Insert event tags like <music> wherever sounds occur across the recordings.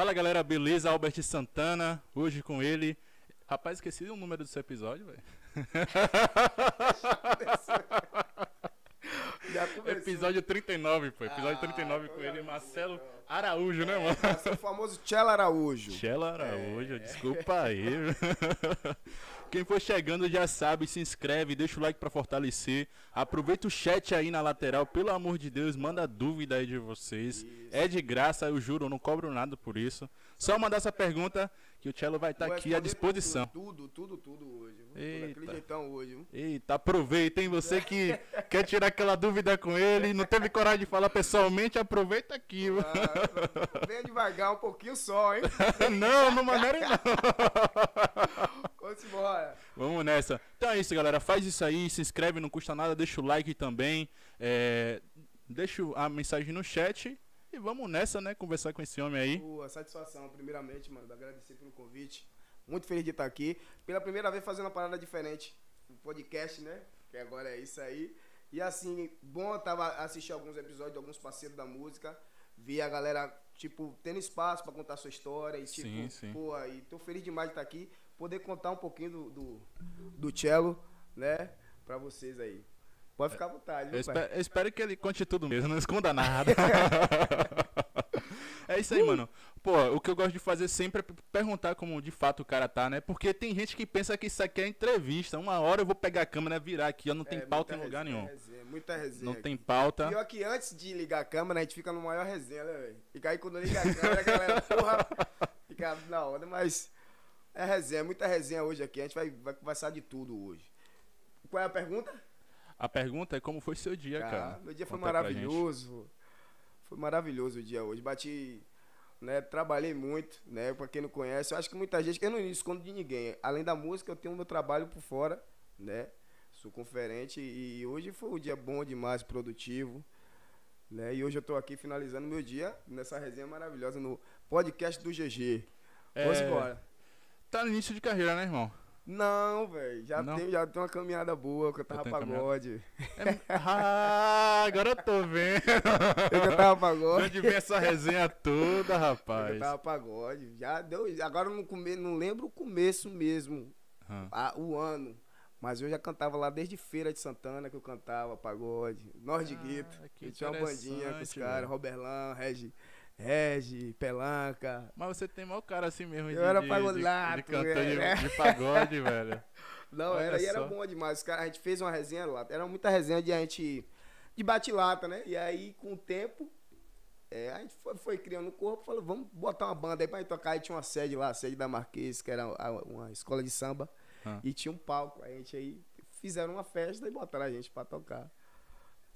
Fala galera, beleza? Albert Santana, hoje com ele. Rapaz, esqueci o número desse episódio, velho. <laughs> Episódio 39, pô. Episódio Ah, 39 com ele. Marcelo Araújo, né, mano? É o famoso Tchela Araújo. Chela Araújo, desculpa aí. <laughs> Quem for chegando já sabe, se inscreve, deixa o like pra fortalecer. Aproveita o chat aí na lateral, pelo amor de Deus, manda dúvida aí de vocês. É de graça, eu juro, eu não cobro nada por isso. Só mandar essa pergunta que o Cello vai estar Vou aqui à responder disposição. Tudo, tudo, tudo, tudo hoje. Tudo Eita. jeitão hoje. viu? Eita, aproveita, hein? Você que <laughs> quer tirar aquela dúvida com ele, não teve coragem de falar pessoalmente, aproveita aqui. Ah, <laughs> venha devagar um pouquinho só, hein? <laughs> Não, não maneira não. Vamos embora. Vamos nessa. Então é isso, galera. Faz isso aí, se inscreve, não custa nada, deixa o like também. É, deixa a mensagem no chat. E vamos nessa, né? Conversar com esse homem aí. Boa, satisfação, primeiramente, mano, agradecer pelo convite. Muito feliz de estar aqui. Pela primeira vez fazendo uma parada diferente. Um podcast, né? Que agora é isso aí. E assim, bom, eu tava assistindo alguns episódios de alguns parceiros da música. Vi a galera, tipo, tendo espaço pra contar sua história. E tipo, Sim, sim. pô, e tô feliz demais de estar aqui. Poder contar um pouquinho do, do, do cello, né? Pra vocês aí. Pode ficar à vontade, Eu espero, eu espero que ele conte tudo mesmo, não esconda nada. <laughs> é isso aí, mano. Pô, o que eu gosto de fazer sempre é perguntar como de fato o cara tá, né? Porque tem gente que pensa que isso aqui é entrevista. Uma hora eu vou pegar a câmera e virar aqui, ó, não tem É, pauta em lugar resenha, nenhum. resenha, muita resenha. Não aqui. tem pauta. Pior que antes de ligar a câmera, a gente fica no maior resenha, né, velho? Fica aí quando liga a câmera, a galera, porra, fica na onda, mas é resenha, muita resenha hoje aqui. A gente vai, vai conversar de tudo hoje. Qual é a pergunta? A pergunta é como foi seu dia, cara? meu dia foi Conta maravilhoso. Foi maravilhoso o dia hoje. Bati, né? Trabalhei muito, né? Pra quem não conhece, eu acho que muita gente, eu não escondo de ninguém. Além da música, eu tenho meu trabalho por fora, né? Sou conferente e hoje foi um dia bom demais, produtivo. Né? E hoje eu tô aqui finalizando meu dia nessa resenha maravilhosa no podcast do GG. Vamos É, embora. Tá no início de carreira, né, irmão? Não, velho. Já Não? tem, já tem uma caminhada boa, eu tava tem caminhada? pagode. <laughs> É- Ah, agora eu tô vendo. Eu que tava pagode. Onde vem essa resenha toda, Eu rapaz? tava pagode. Já deu. Agora eu não, come, não lembro o começo mesmo, Ah, a- o ano. Mas eu já cantava lá desde Feira de Santana que eu cantava pagode. De Ah, Guito. que Eu tinha uma bandinha com os caras. Roberlão, Regi, Regi, Pelanca. Mas você tem maior cara assim mesmo Eu de, era de, pagodato, de, de cantor de, de pagode, <laughs> velho. Não, Olha era, e era só. bom demais. Os caras, a gente fez uma resenha lá. Era muita resenha de a gente. de bate-lata, né? E aí, com o tempo, é, a gente foi, foi criando um corpo, falou, vamos botar uma banda aí pra gente tocar. Aí tinha uma sede lá, a sede da Marquês, que era uma escola de samba. Ah. E tinha um palco. A gente aí fizeram uma festa e botaram a gente pra tocar.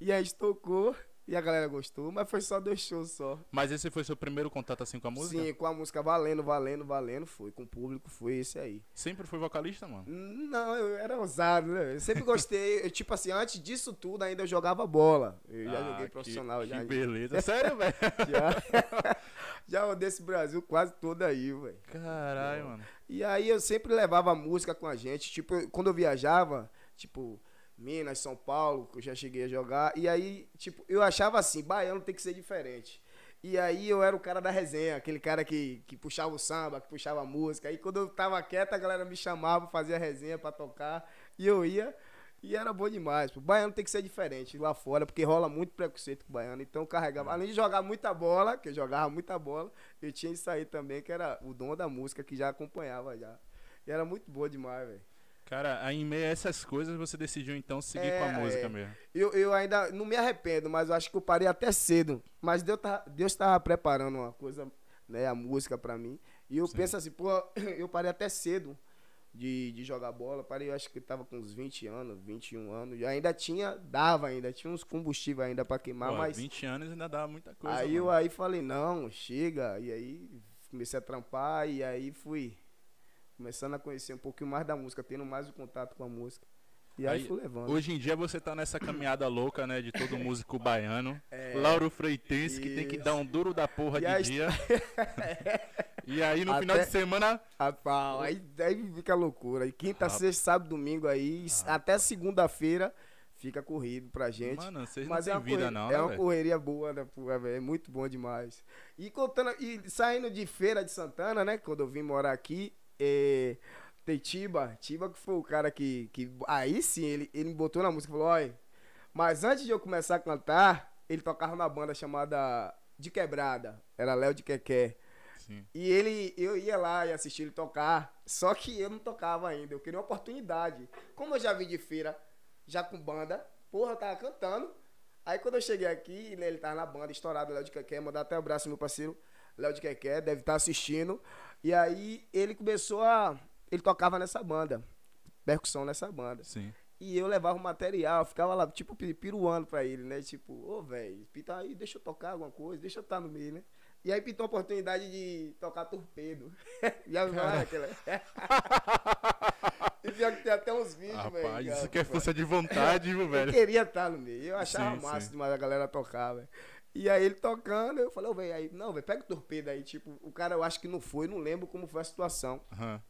E a gente tocou e a galera gostou, mas foi só dois shows só. Mas esse foi seu primeiro contato assim com a música? Sim, com a música valendo, valendo, valendo, foi. Com o público, foi esse aí. Sempre foi vocalista, mano? Não, eu era ousado, né? Eu sempre gostei. eu, tipo assim, antes disso tudo, ainda eu jogava bola. Eu já Ah, joguei que- profissional, que, já. beleza. <laughs> Sério, velho? Já, <laughs> já rodei esse Brasil quase todo aí, velho. Caralho, mano. E aí eu sempre levava música com a gente. Tipo, quando eu viajava, tipo, Minas, São Paulo, que eu já cheguei a jogar. E aí, tipo, eu achava assim, baiano tem que ser diferente. E aí eu era o cara da resenha, aquele cara que, que puxava o samba, que puxava a música. Aí quando eu tava quieto, a galera me chamava, fazia resenha pra tocar. E eu ia. E era bom demais. O baiano tem que ser diferente lá fora, porque rola muito preconceito com o baiano. Então eu carregava. Além de jogar muita bola, que eu jogava muita bola, eu tinha isso aí também, que era o dom da música, que já acompanhava já. E era muito boa demais, velho. Cara, aí em meio a essas coisas, você decidiu então seguir É, com a música é. mesmo. Eu, eu ainda não me arrependo, mas eu acho que eu parei até cedo. Mas Deus tá, Deus tava preparando uma coisa, né, a música pra mim. E eu Sim. penso assim, pô, <coughs> eu parei até cedo de, de jogar bola. Parei, eu acho que tava com uns 20 anos, 21 anos. E ainda tinha, dava ainda, tinha uns combustíveis ainda pra queimar, Pô, mas 20 anos ainda dá muita coisa. aí eu mano. aí falei, não, chega. E aí comecei a trampar e aí fui começando a conhecer um pouquinho mais da música, tendo mais o contato com a música. E aí, Aí, fui levando. Hoje em dia você tá nessa caminhada louca, né? De todo músico baiano. É. Lauro Freitense, que tem que Isso. dar um duro da porra E de a dia. <laughs> e aí no Até- final de semana. Rapaz, aí, aí fica loucura. E quinta, Rapaz. sexta, sábado, domingo aí, até segunda-feira, fica corrido pra gente. Mano, vocês Mas não é têm uma, vida correria, não, é uma velho? correria boa, né, porra, velho? É muito bom demais. E contando, e saindo de Feira de Santana, né? Quando eu vim morar aqui, é, tem Tiba. Tiba que foi o cara que. que aí sim, ele, ele me botou na música e falou: olha, mas antes de eu começar a cantar, ele tocava na banda chamada De Quebrada. Era Léo de Quequé. Sim. E ele, eu ia lá e assistir ele tocar, só que eu não tocava ainda, eu queria uma oportunidade. Como eu já vim de feira, já com banda, porra, eu tava cantando. Aí quando eu cheguei aqui, né, ele tava na banda, estourado, Léo de Quequé, mandar até o abraço meu parceiro, Léo de Quequé, deve estar assistindo. E aí ele começou a. Ele tocava nessa banda, percussão nessa banda. Sim. E eu levava o material, ficava lá, tipo, pi- piruando pra ele, né? Tipo, ô, velho, pita aí, deixa eu tocar alguma coisa, deixa eu estar no meio, né? E aí pintou a oportunidade de tocar torpedo. <laughs> Já viu aquela. <laughs> e pior que tem até uns vídeos, velho. Rapaz, cara, isso que é força de vontade, viu, Eu velho? queria estar no meio. Eu achava Sim, massa sim. demais a galera tocar, velho. E aí ele tocando, eu falei, ô, velho, aí, não, velho, pega o torpedo aí. Tipo, o cara eu acho que não foi, não lembro como foi a situação. Aham.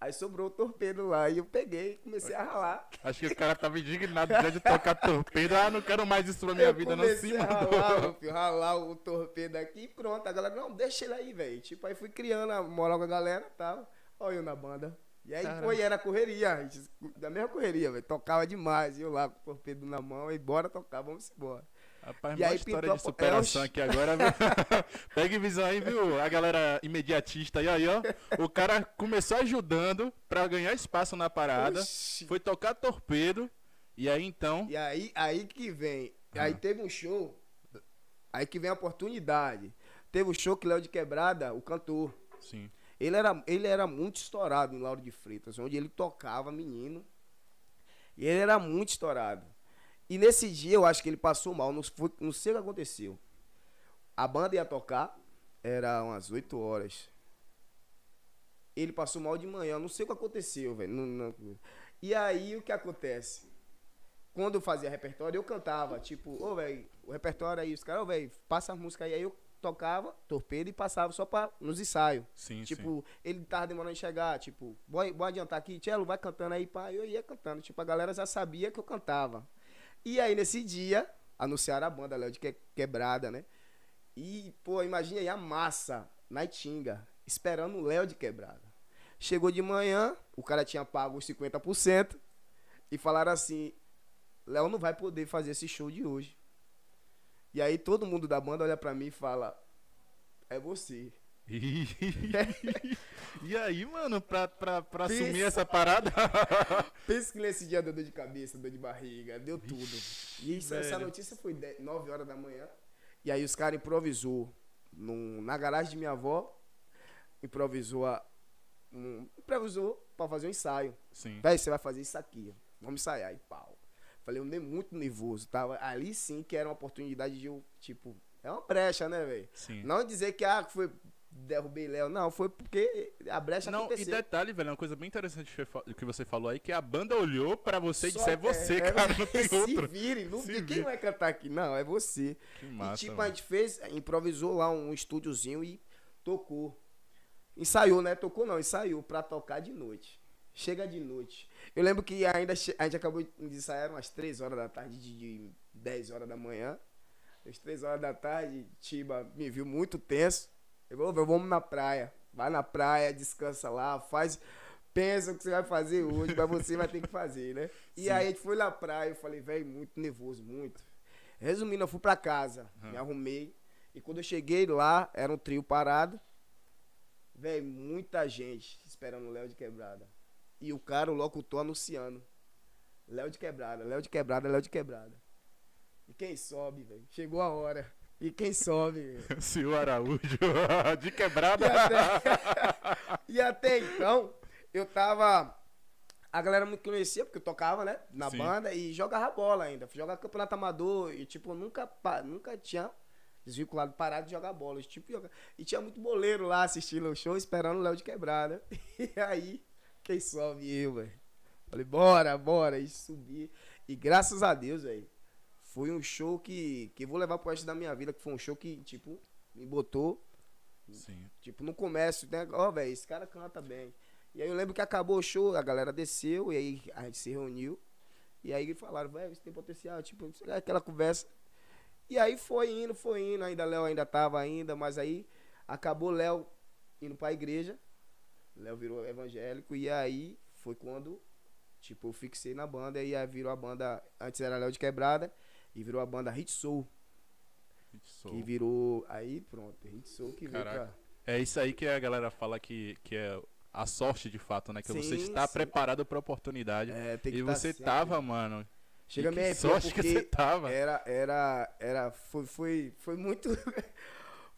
Aí sobrou o torpedo lá e eu peguei e comecei a ralar. Acho que o cara tava indignado já de tocar torpedo. Ah, não quero mais isso pra minha eu vida, não se mandou. ralar, meu filho, ralar o torpedo aqui e pronto. A galera, não, deixa ele aí, velho. Tipo, aí fui criando a moral com a galera e tal. Olha eu na banda. E aí, Caramba. e era correria, a gente- da mesma correria, velho. Tocava demais. E eu lá com o torpedo na mão, e bora tocar, vamos embora. Rapaz, E aí história de superação É, aqui agora? <laughs> Pegue visão aí, viu? A galera imediatista aí, aí, ó. O cara começou ajudando pra ganhar espaço na parada. Oxi. Foi tocar torpedo. E aí então. E aí, aí que vem. Ah. Aí teve um show. Aí que vem a oportunidade. Teve um show que Léo de Quebrada, o cantor. Sim. Ele era, ele era muito estourado em Lauro de Freitas, onde ele tocava, menino. E ele era muito estourado. E nesse dia eu acho que ele passou mal, não, foi- não sei o que aconteceu. A banda ia tocar, era umas 8 horas. Ele passou mal de manhã, não sei o que aconteceu, velho. E aí o que acontece? Quando eu fazia repertório, eu cantava, tipo, ô, velho, o repertório aí, os caras, ô, velho, passa a música aí. Aí eu tocava, torpedo e passava só pra, nos ensaios. Sim, sim. Tipo, ele tava demorando de chegar, tipo, vou, vou adiantar aqui, Tchelo, vai cantando aí, pá. Eu ia cantando, tipo, a galera já sabia que eu cantava. E aí, nesse dia, anunciaram a banda Léo de Que- Quebrada, né? E, pô, imagina aí a massa na Itinga, esperando o Léo de Quebrada. Chegou de manhã, o cara tinha pago os 50% e falaram assim: Léo não vai poder fazer esse show de hoje. E aí todo mundo da banda olha pra mim e fala: É você. <laughs> e aí, mano, pra, pra, pra Pensa. assumir essa parada. <laughs> Pensa que nesse dia deu dor de cabeça, dor de barriga, deu tudo. E isso, essa notícia foi 10, 9 horas da manhã. E aí os caras improvisou num- na garagem de minha avó. Improvisou a. Um, improvisou pra fazer um ensaio. Sim. Véi, você vai fazer isso aqui. Vamos ensaiar. E pau. Falei, eu nem muito nervoso. Tava ali sim que era uma oportunidade de eu, tipo. É uma brecha, né, velho? Não dizer que ah, foi. Derrubei Léo. Não, foi porque a brecha Não, e aconteceu. detalhe, velho, uma coisa bem interessante que você fa- que você falou aí, que a banda olhou pra você e disse, é você, é- cara, não tem <laughs> se outro. vire, não Se Quem vire. vai cantar aqui? Não, é você. Que e massa, tipo, a mano. gente fez, improvisou lá um estúdiozinho e tocou. Ensaiou, né? Tocou não, ensaiou pra tocar de noite. Chega de noite. Eu lembro que ainda a gente acabou de ensaiar umas 3 horas da tarde, de, de 10 horas da manhã. Às 3 horas da tarde, Tiba me viu muito tenso. Eu falou, "Ô, vamos na praia. Vai na praia, descansa lá, faz. Pensa o que você vai fazer hoje, mas você vai ter que fazer, né? E Sim. aí a gente foi na praia, eu falei, velho, muito nervoso, muito. Resumindo, eu fui pra casa, me arrumei. E quando eu cheguei lá, era um trio parado. Velho, muita gente esperando o Léo de Quebrada. E o cara, o locutor, anunciando. Léo de Quebrada, Léo de Quebrada, Léo de Quebrada. E quem sobe, velho? Chegou a hora. E quem sobe? <laughs> Senhor Araújo, <laughs> de quebrada. E até, <laughs> e até então, eu tava. A galera me conhecia, porque eu tocava, né? Na Sim. banda e jogava bola ainda. Jogava campeonato amador e, tipo, nunca, nunca tinha desvinculado, parado de jogar bola. Tipo, joga- E tinha muito boleiro lá assistindo o show, esperando o Léo de quebrada. E aí, quem sobe eu, velho? Falei, bora, bora. E subi. E graças a Deus, velho, foi um show que, que vou levar pro resto da minha vida, que foi um show que, tipo, me botou Sim. Tipo, no comércio, né? Ó, velho, esse cara canta bem. E aí eu lembro que acabou o show, a galera desceu, e aí a gente se reuniu. E aí falaram, velho, você tem potencial, tipo, aquela conversa. E aí foi indo, foi indo, ainda Léo ainda tava ainda, mas aí acabou Léo indo pra igreja. Léo virou evangélico e aí foi quando, tipo, eu fixei na banda e aí virou a banda, antes era Léo de Quebrada e virou a banda Hit Soul, Hit Soul. que virou, aí pronto, Hit Soul que veio Caraca. pra... É isso aí que a galera fala que, que é a sorte de fato, né? Que você Sim, está sim. preparado pra oportunidade. É, tem que E tá você sempre- tava, mano. Chega meio sorte que você tava. Era, era, era, foi, foi, foi muito, <laughs>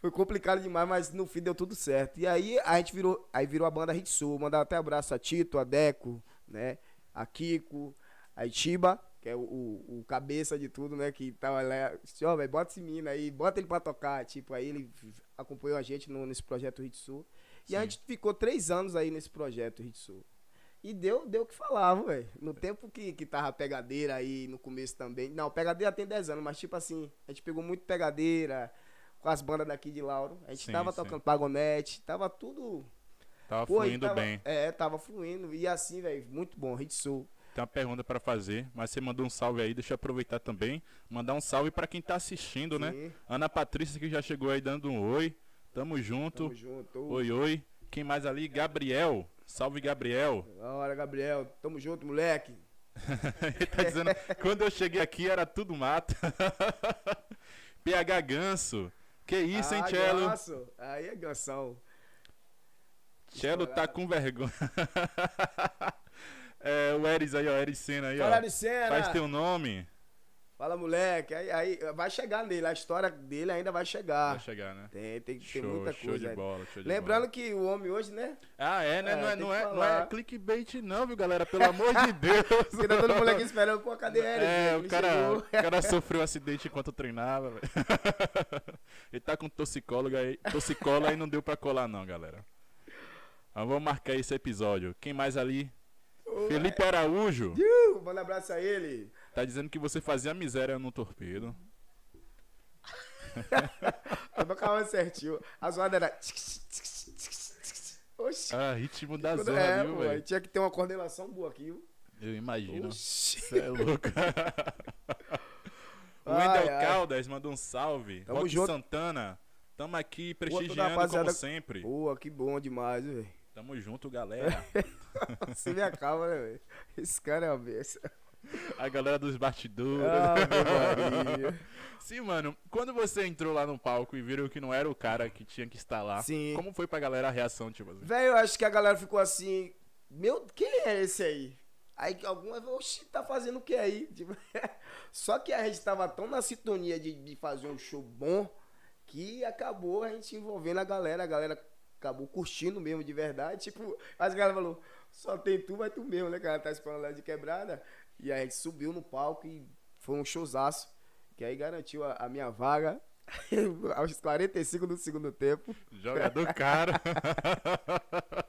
foi complicado demais, mas no fim deu tudo certo. E aí a gente virou, aí virou a banda Hit Soul, mandar até abraço a Tito, a Deco, né, a Kiko, a Itiba, que é o, o, o cabeça de tudo, né, que tava lá, disse, ó, velho, bota esse menino aí, bota ele pra tocar, tipo, aí ele acompanhou a gente no, nesse projeto Hit Soul. E a gente ficou três anos aí nesse projeto Hit Soul. E deu, o que falava, velho. No tempo que, que tava pegadeira aí, no começo também. Não, pegadeira tem 10 anos, mas tipo assim, a gente pegou muito pegadeira com as bandas daqui de Lauro. A gente Sim, tava sim. tocando pagonete, tava tudo. Tava Pô, fluindo tava- bem. É, tava fluindo. E assim, velho, muito bom, Hit Soul. Tem uma pergunta pra fazer, mas você mandou um salve aí, deixa eu aproveitar também. Mandar um salve pra quem tá assistindo, né? Sim, Ana Patrícia que já chegou aí dando um oi. Tamo junto. Tamo junto. Oi, oi. Quem mais ali? Gabriel. Salve, Gabriel. Hora, Gabriel. Tamo junto, moleque. <laughs> Ele tá dizendo, quando eu cheguei aqui era tudo mato. <laughs> PH Ganso. Que isso, hein, Ah, Cello? ganso. Aí é gansão. Cello tá com vergonha. <laughs> é, o Eris aí, ó, Eris Senna aí, Fala ó. de cena. Faz teu nome. Fala, moleque. Aí, aí vai chegar nele. A história dele ainda vai chegar. Vai chegar, né? Tem, tem, tem Show, muita show coisa. de bola, show de Lembrando bola. que o homem hoje, né? Ah, é, né? É, não, é, não, é, não é clickbait não, viu, galera? Pelo amor de <laughs> Deus. Porque tá todo aqui esperando, pô, cadê ele? É, o cara, chegou. o cara sofreu um acidente enquanto treinava, velho. <laughs> Ele tá com toxicólogo aí, toxicólogo aí não deu pra colar não, galera. Mas vamos marcar esse episódio. Quem mais ali? Felipe Araújo. uh, Manda um abraço a ele. Tá dizendo que você fazia miséria no torpedo. <laughs> Tocava certinho. A zoada era. Oxi. Ah, ritmo da Quando- zona, é, viu, velho? tinha que ter uma coordenação boa aqui, viu? Eu imagino. Oxi. Você é louco. o <laughs> <laughs> Wendel ai. Caldas mandou um salve. Tamo Rock junto. Santana. Tamo aqui prestigiando como sempre. Pô, que bom demais, velho. Tamo junto, galera. <laughs> Você me acalma, né, velho? Esse cara é uma besta. A galera dos bastidores. Ah. <laughs> Sim, mano. Quando você entrou lá no palco e viram que não era o cara que tinha que estar lá, Sim. como foi pra galera a reação, tipo assim? Velho, eu acho que a galera ficou assim. Meu, quem é esse aí? Aí algumas, oxi, tá fazendo o que aí? <laughs> Tipo, só que a gente tava tão na sintonia de, de fazer um show bom que acabou a gente envolvendo a galera. A galera acabou curtindo mesmo de verdade. Tipo, as galera falou, só tem tu, vai tu mesmo, né, cara? Tá esperando lá de quebrada. E aí a gente subiu no palco e foi um showzaço. Que aí garantiu a, a minha vaga <laughs> aos 45 do segundo tempo. Jogador cara. <laughs>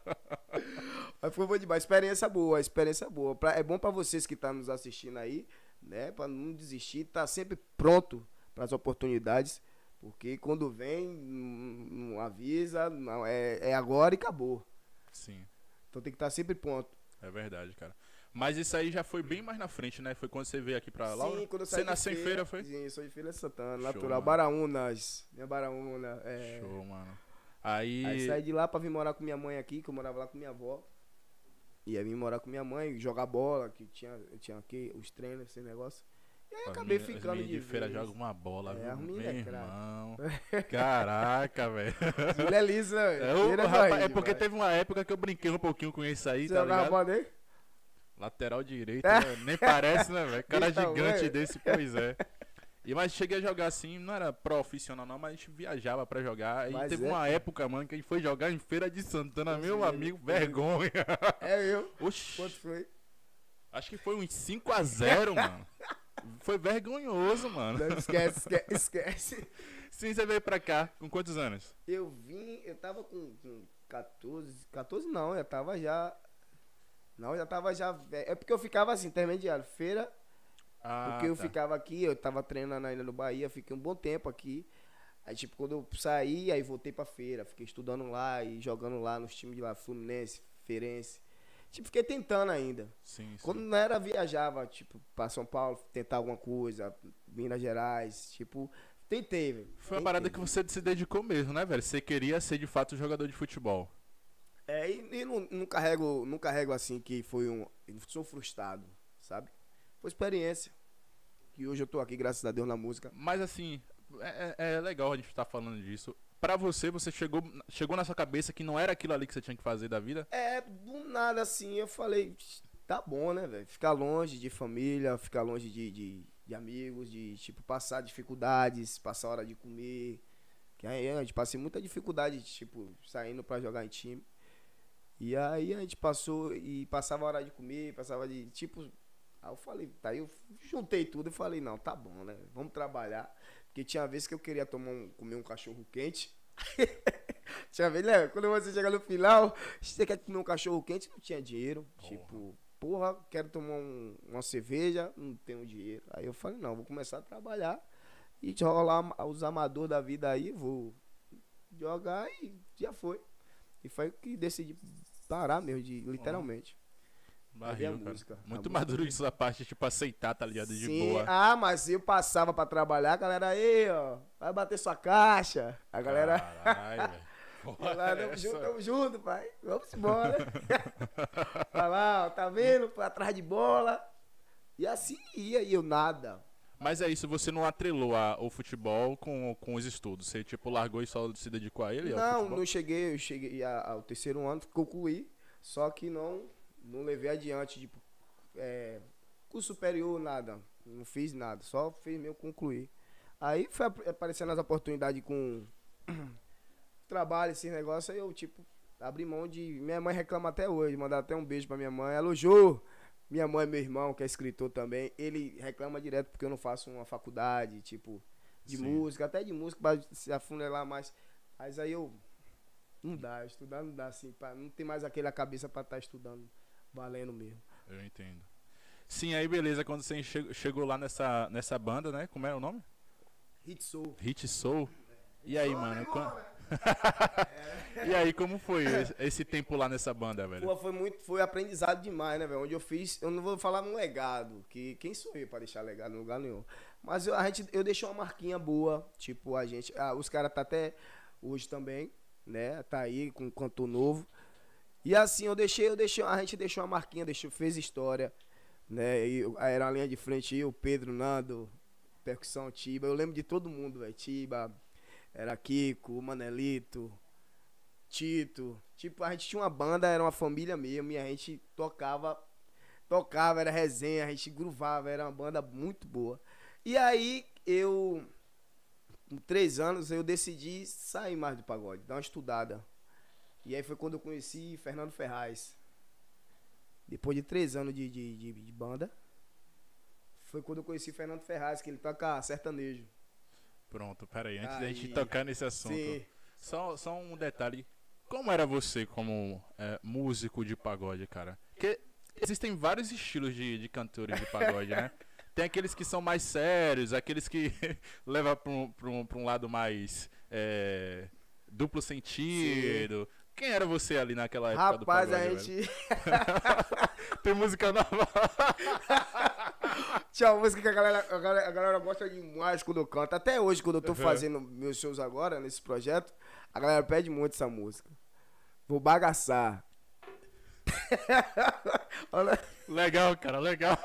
Mas foi bom demais. Experiência boa, experiência boa. Pra- é bom pra vocês que estão nos assistindo aí, né? Pra não desistir, tá sempre pronto para as oportunidades. Porque quando vem, não, avisa, não, é, é agora e acabou. Sim, Então tem que estar sempre pronto. é verdade, cara. Mas isso aí já foi bem mais na frente, né? Foi quando você veio aqui pra Laura? Sim, quando eu você saí de nasceu em feira, foi? Sim, sou de Feira Santana, Show, natural. mano. Baraúnas, minha Baraúna. É. Show, mano. Aí. Aí saí de lá pra vir morar com minha mãe aqui, que eu morava lá com minha avó. Ia vir morar com minha mãe, jogar bola, que tinha, tinha aqui os treinos, esse negócio. E aí as acabei as ficando de de feira vez. jogam uma bola, É, viu? Meu é irmão. <laughs> Caraca, velho. Lisa, <laughs> É, velho. ô, Tira rapaz, é porque teve uma época que eu brinquei um pouquinho com isso aí, Você tá ligado? bola aí? Lateral direito, né? nem parece, né, velho? Cara <laughs> tamanho. gigante desse, pois é. E mas cheguei a jogar assim, não era profissional não, mas a gente viajava pra jogar. E Mas teve é, uma pô. época, mano, que a gente foi jogar em Feira de Santana, meu é, amigo, é. vergonha. É eu. Oxi, Quanto foi? acho que foi uns 5x0, mano. Foi vergonhoso, mano. Não, esquece, esquece, esquece. Sim, você veio pra cá, com quantos anos? Eu vim, eu tava com, com 14, 14 não, eu tava já. Não, eu já tava já. velho. É porque eu ficava assim, intermediário. Feira, Ah, porque eu tá. ficava aqui, eu tava treinando ainda no Bahia, fiquei um bom tempo aqui. Aí, tipo, quando eu saí, aí voltei pra feira, fiquei estudando lá e jogando lá nos times de lá, Fluminense, Feirense. Tipo, fiquei tentando ainda. Sim, sim. Quando não era, viajava, tipo, pra São Paulo, tentar alguma coisa, Minas Gerais, tipo, tentei, velho. Foi uma parada que você se dedicou mesmo, né, velho? Você queria ser de fato jogador de futebol. É, e, e não, não carrego, não carrego assim que foi um. Sou frustrado, sabe? Foi experiência. Que hoje eu tô aqui, graças a Deus, na música. Mas assim, é, é- é legal a gente estar falando disso. Pra você, você chegou, chegou na sua cabeça que não era aquilo ali que você tinha que fazer da vida? É, do nada assim, eu falei, tá bom, né, velho? Ficar longe de família, ficar longe de, de, de amigos, de, tipo, passar dificuldades, passar hora de comer. Que aí a gente passei muita dificuldade, tipo, saindo pra jogar em time. E aí a gente passou e passava hora de comer, passava de, tipo... Aí eu falei, tá, eu juntei tudo e falei, não, tá bom, né? Vamos trabalhar. Porque tinha vezes que eu queria tomar um, comer um cachorro quente. <laughs> tinha vez, né? Quando você chega no final, você quer comer um cachorro quente, não tinha dinheiro. Tipo, porra, quero tomar um- uma cerveja, não tenho dinheiro. Aí eu falei, não, vou começar a trabalhar e rolar os amadores da vida aí, vou jogar e já foi. E foi que decidi parar mesmo, de, literalmente. A Barril, cara. música? A Muito música. maduro de sua parte, tipo, aceitar, tá ligado? De Sim, boa. ah, mas eu passava pra trabalhar, a galera aí, ó, vai bater sua caixa. A galera. Caralho, <laughs> lá, tamo junto, tamo junto, pai. Vamos embora. <laughs> Vai lá, ó, tá vendo? Pra trás de bola. E assim ia, e eu nada. Mas é isso, você não atrelou a- o futebol com, com os estudos. Você, tipo, largou e só se dedicou a ele? ao Não, não cheguei, eu cheguei a- ao terceiro ano, concluí, só que não, não levei adiante, tipo, é, curso superior, nada. Não fiz nada, só fiz meu concluir. Aí foi ap- aparecendo as oportunidades com <coughs> trabalho, esses negócios, aí eu, tipo, abri mão de. Minha mãe reclama até hoje, mandar até um beijo pra minha mãe. Alô, Jô! Minha mãe, meu irmão, que é escritor também, ele reclama direto porque eu não faço uma faculdade, tipo, de Sim. música, até de música, pra se afunelar mais. Mas aí eu. Não dá, estudar não dá assim, pra, não tem mais aquela cabeça pra estar estudando valendo mesmo. Eu entendo. Sim, aí beleza, quando você che- chegou lá nessa, nessa banda, né? Como era o nome? Hit Soul. Hit Soul. E aí, mano? quan- <laughs> e aí, como foi esse, esse tempo lá nessa banda, velho? Pô, foi muito, foi aprendizado demais, né, velho? Onde eu fiz, eu não vou falar um legado, que quem sou eu pra deixar legado em lugar nenhum. Mas eu, a gente, eu deixei uma marquinha boa, tipo, a gente, ah, os caras tá até hoje também, né? Tá aí com um cantor novo. E assim, eu deixei, eu deixei, a gente deixou uma marquinha, deixou, fez história, né? E era uma linha de frente, eu, Pedro, Nando, percussão, Tiba. Eu lembro de todo mundo, velho. Tiba, era Kiko, Manelito, Tito. Tipo, a gente tinha uma banda, era uma família mesmo, e a gente tocava, tocava, era resenha, a gente gruvava, era uma banda muito boa. E aí, eu, com três anos, eu decidi sair mais do pagode, dar uma estudada. E aí foi quando eu conheci Fernando Ferraz. Depois de três anos de, de, de, de banda, foi quando eu conheci Fernando Ferraz, que ele toca sertanejo. Pronto, pera aí, antes da gente Aí. tocar nesse assunto. Sim. Só, só um detalhe. Como era você como é, músico de pagode, cara? Porque existem vários estilos de, de cantores de pagode, né? <laughs> Tem aqueles que são mais sérios, aqueles que <laughs> levam pra um, pra um, pra um lado mais é, duplo sentido. Quem era você ali naquela época do Rapaz, pagode, a gente. <laughs> Tem música nova. <laughs> Tinha uma música que a galera, a, galera, a galera gosta demais quando eu canto. Até hoje, quando eu tô Uhum. fazendo meus shows agora, nesse projeto, a galera pede muito essa música. Vou bagaçar. <laughs> Legal, cara, legal.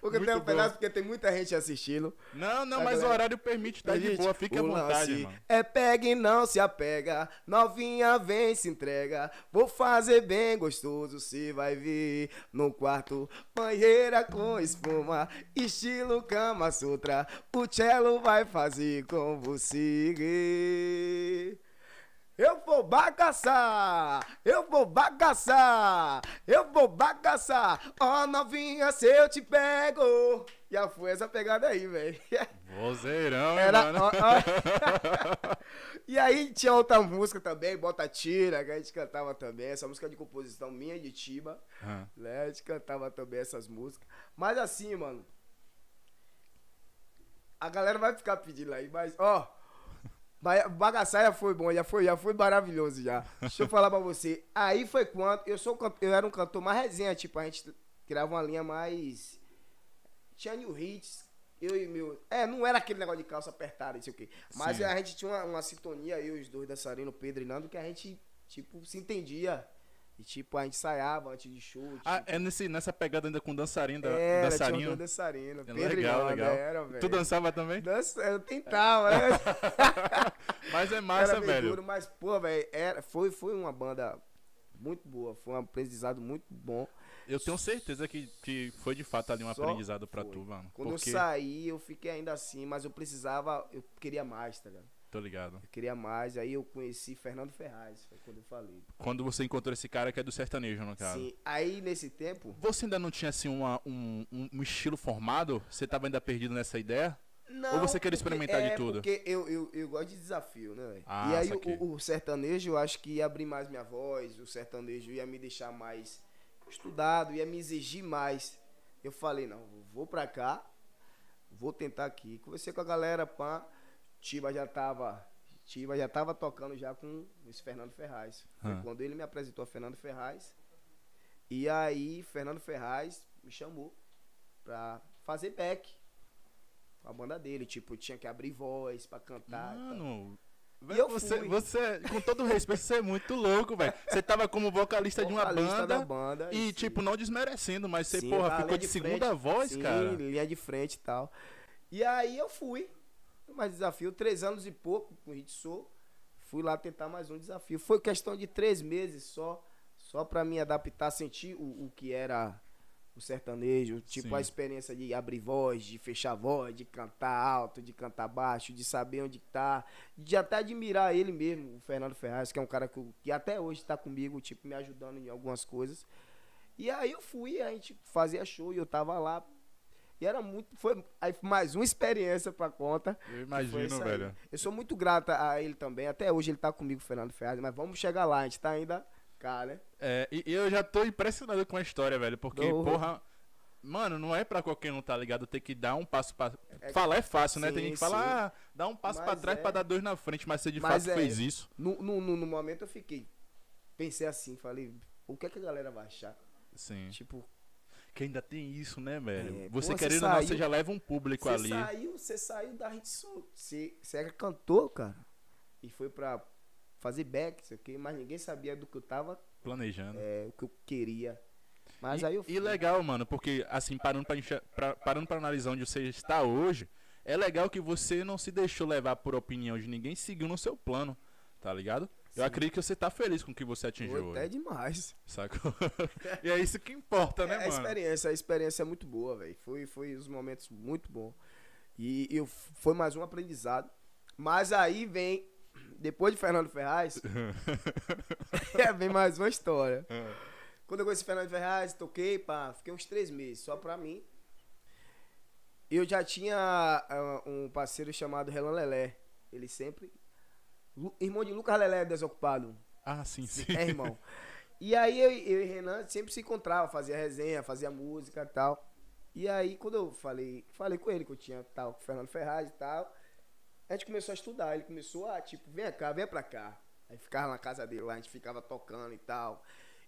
Porque Muito tem um bom. pedaço, porque tem muita gente assistindo. Não, não, A mas o galera- horário permite, tá de boa, fique à o vontade, mano. É pega e não se apega, novinha vem se entrega. Vou fazer bem gostoso, cê vai ver. No quarto, banheira com espuma, estilo Kama Sutra. O cello vai fazer com você. Eu vou bagaçar, eu vou bagaçar, eu vou bagaçar. Ó novinha, se eu te pego. Já foi essa pegada aí, velho. Vozeirão, Era, mano? ó, ó. <laughs> e aí tinha outra música também, Bota Tira, que a gente cantava também. Essa música de composição minha de Tiba, Ah, né? A gente cantava também essas músicas. Mas assim, mano. A galera vai ficar pedindo aí, mas, ó. Ba- Bagaçar já foi bom, já foi, já foi maravilhoso já. Deixa eu falar pra você. Aí foi quando eu sou eu era um cantor mais resenha, tipo, a gente tirava uma linha mais tinha new hits, eu e meu, é, não era aquele negócio de calça apertada, não sei o quê. Mas Sim. a gente tinha uma, uma sintonia eu e os dois dançarinos, Pedro e Nando, que a gente tipo se entendia. E tipo, a gente ensaiava antes de show. Tipo, Ah, é nesse, nessa pegada ainda com dançarino, da- era, dançarino. tinha um dançarino. É Pedro legal, legal. Era, velho. Tu dançava também? Dança, eu tentava, né? <laughs> Mas é massa, era velho. duro, mas, pô, velho, era, foi, foi uma banda muito boa. Foi um aprendizado muito bom. Eu tenho certeza que, que foi de fato ali um Só aprendizado pra foi. tu, mano. Quando Porque, eu saí, eu fiquei ainda assim, mas eu precisava, eu queria mais, tá ligado? Tô ligado. Eu queria mais. Aí eu conheci Fernando Ferraz, foi quando eu falei. Quando você encontrou esse cara que é do sertanejo, no caso. Sim, aí nesse tempo. Você ainda não tinha assim uma- um, um- estilo formado? Você tava ainda perdido nessa ideia? Não, Ou você queria experimentar de é, tudo? Porque eu, eu, eu gosto de desafio, né? Ah, e aí o, o sertanejo eu acho que ia abrir mais minha voz, o sertanejo ia me deixar mais estudado, ia me exigir mais. Eu falei, não, vou pra cá, vou tentar aqui. Conversei com a galera, pá, Tiba já tava. Tiba já tava tocando já com esse Fernando Ferraz. Foi Ah. quando ele me apresentou a Fernando Ferraz. E aí, Fernando Ferraz me chamou pra fazer back com a banda dele. Tipo, tinha que abrir voz pra cantar. Mano, velho, eu você, fui. você, com todo respeito, você é muito louco, velho. Você tava como vocalista, de uma Vocalista banda. da banda, E, sim. tipo, não desmerecendo, mas você, Sim, porra, tá, ficou de, de segunda frente. voz, Sim, cara. linha de frente e tal. E aí eu fui. Mais desafio, três anos e pouco com o Hit Soul. Fui lá tentar mais um desafio. Foi questão de três meses só. Só pra me adaptar, sentir o, o que era o sertanejo. Tipo, Sim. a experiência de abrir voz, de fechar voz, de cantar alto, de cantar baixo, de saber onde tá. De até admirar ele mesmo, o Fernando Ferraz, que é um cara que, que até hoje tá comigo, tipo, me ajudando em algumas coisas. E aí eu fui, a gente fazia show e eu tava lá. E era muito. Foi mais uma experiência pra conta. Eu imagino, velho. Eu sou muito grata a ele também. Até hoje ele tá comigo, Fernando Ferraz, mas vamos chegar lá, a gente tá ainda cá, né? É, e, eu já tô impressionado com a história, velho. Porque, Oh. porra. Mano, não é pra qualquer um, tá ligado? Ter que dar um passo pra. É- Falar é fácil, né? Tem Sim, gente que fala, sim. ah, dá um passo Mas pra trás é- pra dar dois na frente, mas você de Mas fato é- fez isso. No, no, no momento eu fiquei. Pensei assim, falei, o que é que a galera vai achar? Sim. Tipo, Que ainda tem isso, né, velho? É, você pô, querendo ou não, você já leva um público você ali. saiu, você saiu da Hit Soul. Você, você era cantor, cara. E foi pra fazer back, sei o quê, mas ninguém sabia do que eu tava, Planejando. é, o que eu queria. Mas e, aí eu e legal, mano, porque assim, parando pra, enxer- pra- parando pra analisar onde você está hoje, é legal que você não se deixou levar por opinião de ninguém, seguiu no seu plano, tá ligado? Eu acredito que você tá feliz com o que você atingiu Foi até hoje, demais. sacou? <laughs> e é isso que importa, né, É, a mano? experiência, a experiência é muito boa, velho. Foi, foi os momentos muito bons. E eu, foi mais um aprendizado. Mas aí vem, depois de Fernando Ferraz, é, <laughs> <laughs> vem mais uma história. Quando eu conheci Fernando Ferraz, toquei, pá, fiquei uns três meses só pra mim. Eu já tinha ah, um parceiro chamado Relan Lelé. Ele sempre. Irmão de Lucas Lelé, desocupado. Ah, sim, sim. É, irmão. E aí eu, eu e Renan sempre se encontrava, fazia resenha, fazia música e tal. E aí quando eu falei, falei com ele que eu tinha tal, com o Fernando Ferraz e tal, a gente começou a estudar. Ele começou a, tipo, vem cá, vem pra cá. Aí ficava na casa dele lá, a gente ficava tocando e tal.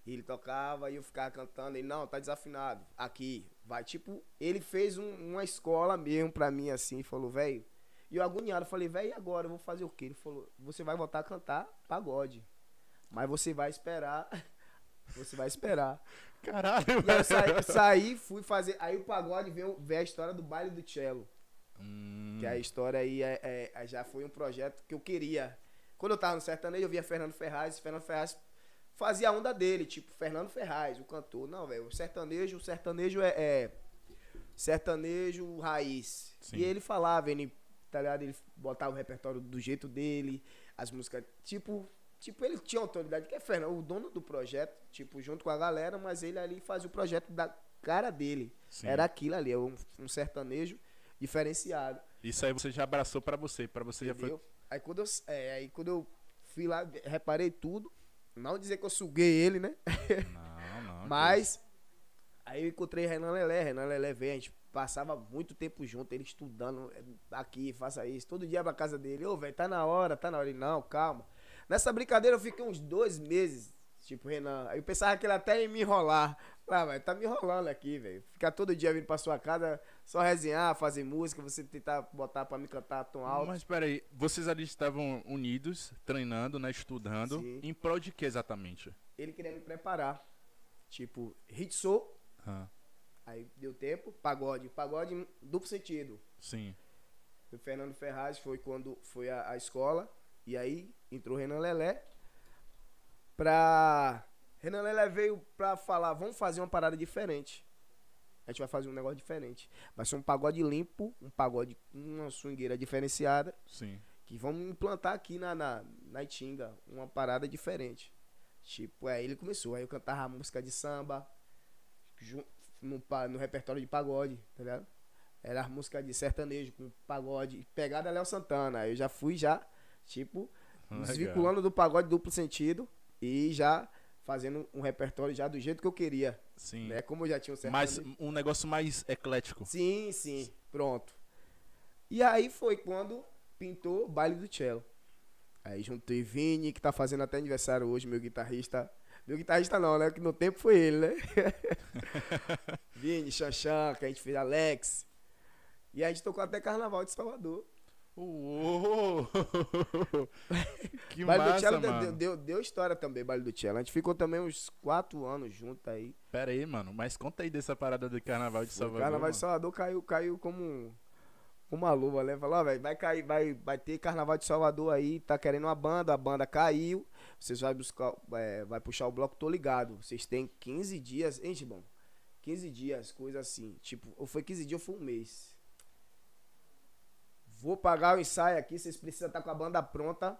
E ele tocava e eu ficava cantando. Ele, não, tá desafinado. Aqui, vai. Tipo, ele fez um- uma escola mesmo pra mim, assim, falou, velho. E eu agoniado, falei, velho, e agora? Eu vou fazer o quê? Ele falou, você vai voltar a cantar pagode. Mas você vai esperar. <laughs> Você vai esperar. Caralho, aí eu velho. saí, saí, fui fazer. Aí o pagode veio, veio a história do baile do cello. Hum, Que a história aí é, é- já foi um projeto que eu queria. Quando eu tava no sertanejo, eu via Fernando Ferraz. Fernando Ferraz fazia a onda dele, tipo, Fernando Ferraz, o cantor. Não, velho, o sertanejo, o sertanejo é, é sertanejo raiz. Sim. E ele falava, ele, tá ligado? Ele botava o repertório do jeito dele, as músicas, tipo, tipo, ele tinha autoridade, que é Fernando, o dono do projeto, tipo, junto com a galera, mas ele ali fazia o projeto da cara dele. Sim. Era aquilo ali, é um, um sertanejo diferenciado. Isso aí você já abraçou pra você, pra você já foi. Entendeu? Aí quando eu, é, aí quando eu fui lá, reparei tudo. Não dizer que eu suguei ele, né? Não, não. <laughs> Mas Aí eu encontrei Renan Lelé, Renan Lelé veio, a gente passava muito tempo junto, ele estudando é, aqui, faça isso, todo dia pra casa dele, ô, velho, tá na hora, tá na hora. Ele, não, calma. Nessa brincadeira eu fiquei uns dois meses, tipo, Renan, aí eu pensava que ele até ia me enrolar. Ah, velho, tá me enrolando aqui, velho. Ficar todo dia vindo pra sua casa, só resenhar, fazer música, você tentar botar pra me cantar tão alto. Mas peraí, vocês ali estavam unidos, treinando, né, estudando, Sim. em prol de que exatamente? Ele queria me preparar. Tipo, hit soul, Ah, aí deu tempo, pagode. Pagode duplo sentido. sim. O Fernando Ferraz foi quando foi a escola. E aí entrou o Renan Lelé. Pra. Renan Lelé veio pra falar: vamos fazer uma parada diferente. A gente vai fazer um negócio diferente. Vai ser um pagode limpo, um pagode com uma swingueira diferenciada. Sim. Que vamos implantar aqui na, na, na Itinga uma parada diferente. Tipo, aí ele começou. Aí eu cantava música de samba no, no repertório de pagode, tá ligado? Era música de sertanejo com pagode, pegada Léo Santana. Aí eu já fui já, tipo, Legal. desvinculando do pagode duplo sentido e já fazendo um repertório já do jeito que eu queria. Sim. Né? Como eu já tinha o sertanejo. Mas um negócio mais eclético. Sim, sim, pronto. E aí foi quando pintou o baile do cello. Aí juntei Vini, que tá fazendo até aniversário hoje, meu guitarrista. Meu guitarrista não, né? Que no tempo foi ele, né? <laughs> Vini, Xanxan, que a gente fez Alex. E a gente tocou até Carnaval de Salvador. Uou! <laughs> que baile do massa, cello deu, mano. deu, deu, deu história também, baile do cello. A gente ficou também uns quatro anos juntos aí. Pera aí, mano. Mas conta aí dessa parada do Carnaval de O Salvador. Carnaval de mano. Salvador caiu, caiu como um- uma luva, né? Falou, velho, vai cair, vai, vai ter Carnaval de Salvador aí, tá querendo uma banda, a banda caiu. Vocês vai buscar, é, vai puxar o bloco, tô ligado. Vocês têm 15 dias, hein, Gibão? 15 dias, coisa assim. Tipo, ou foi 15 dias ou foi um mês. Vou pagar o ensaio aqui, vocês precisam estar com a banda pronta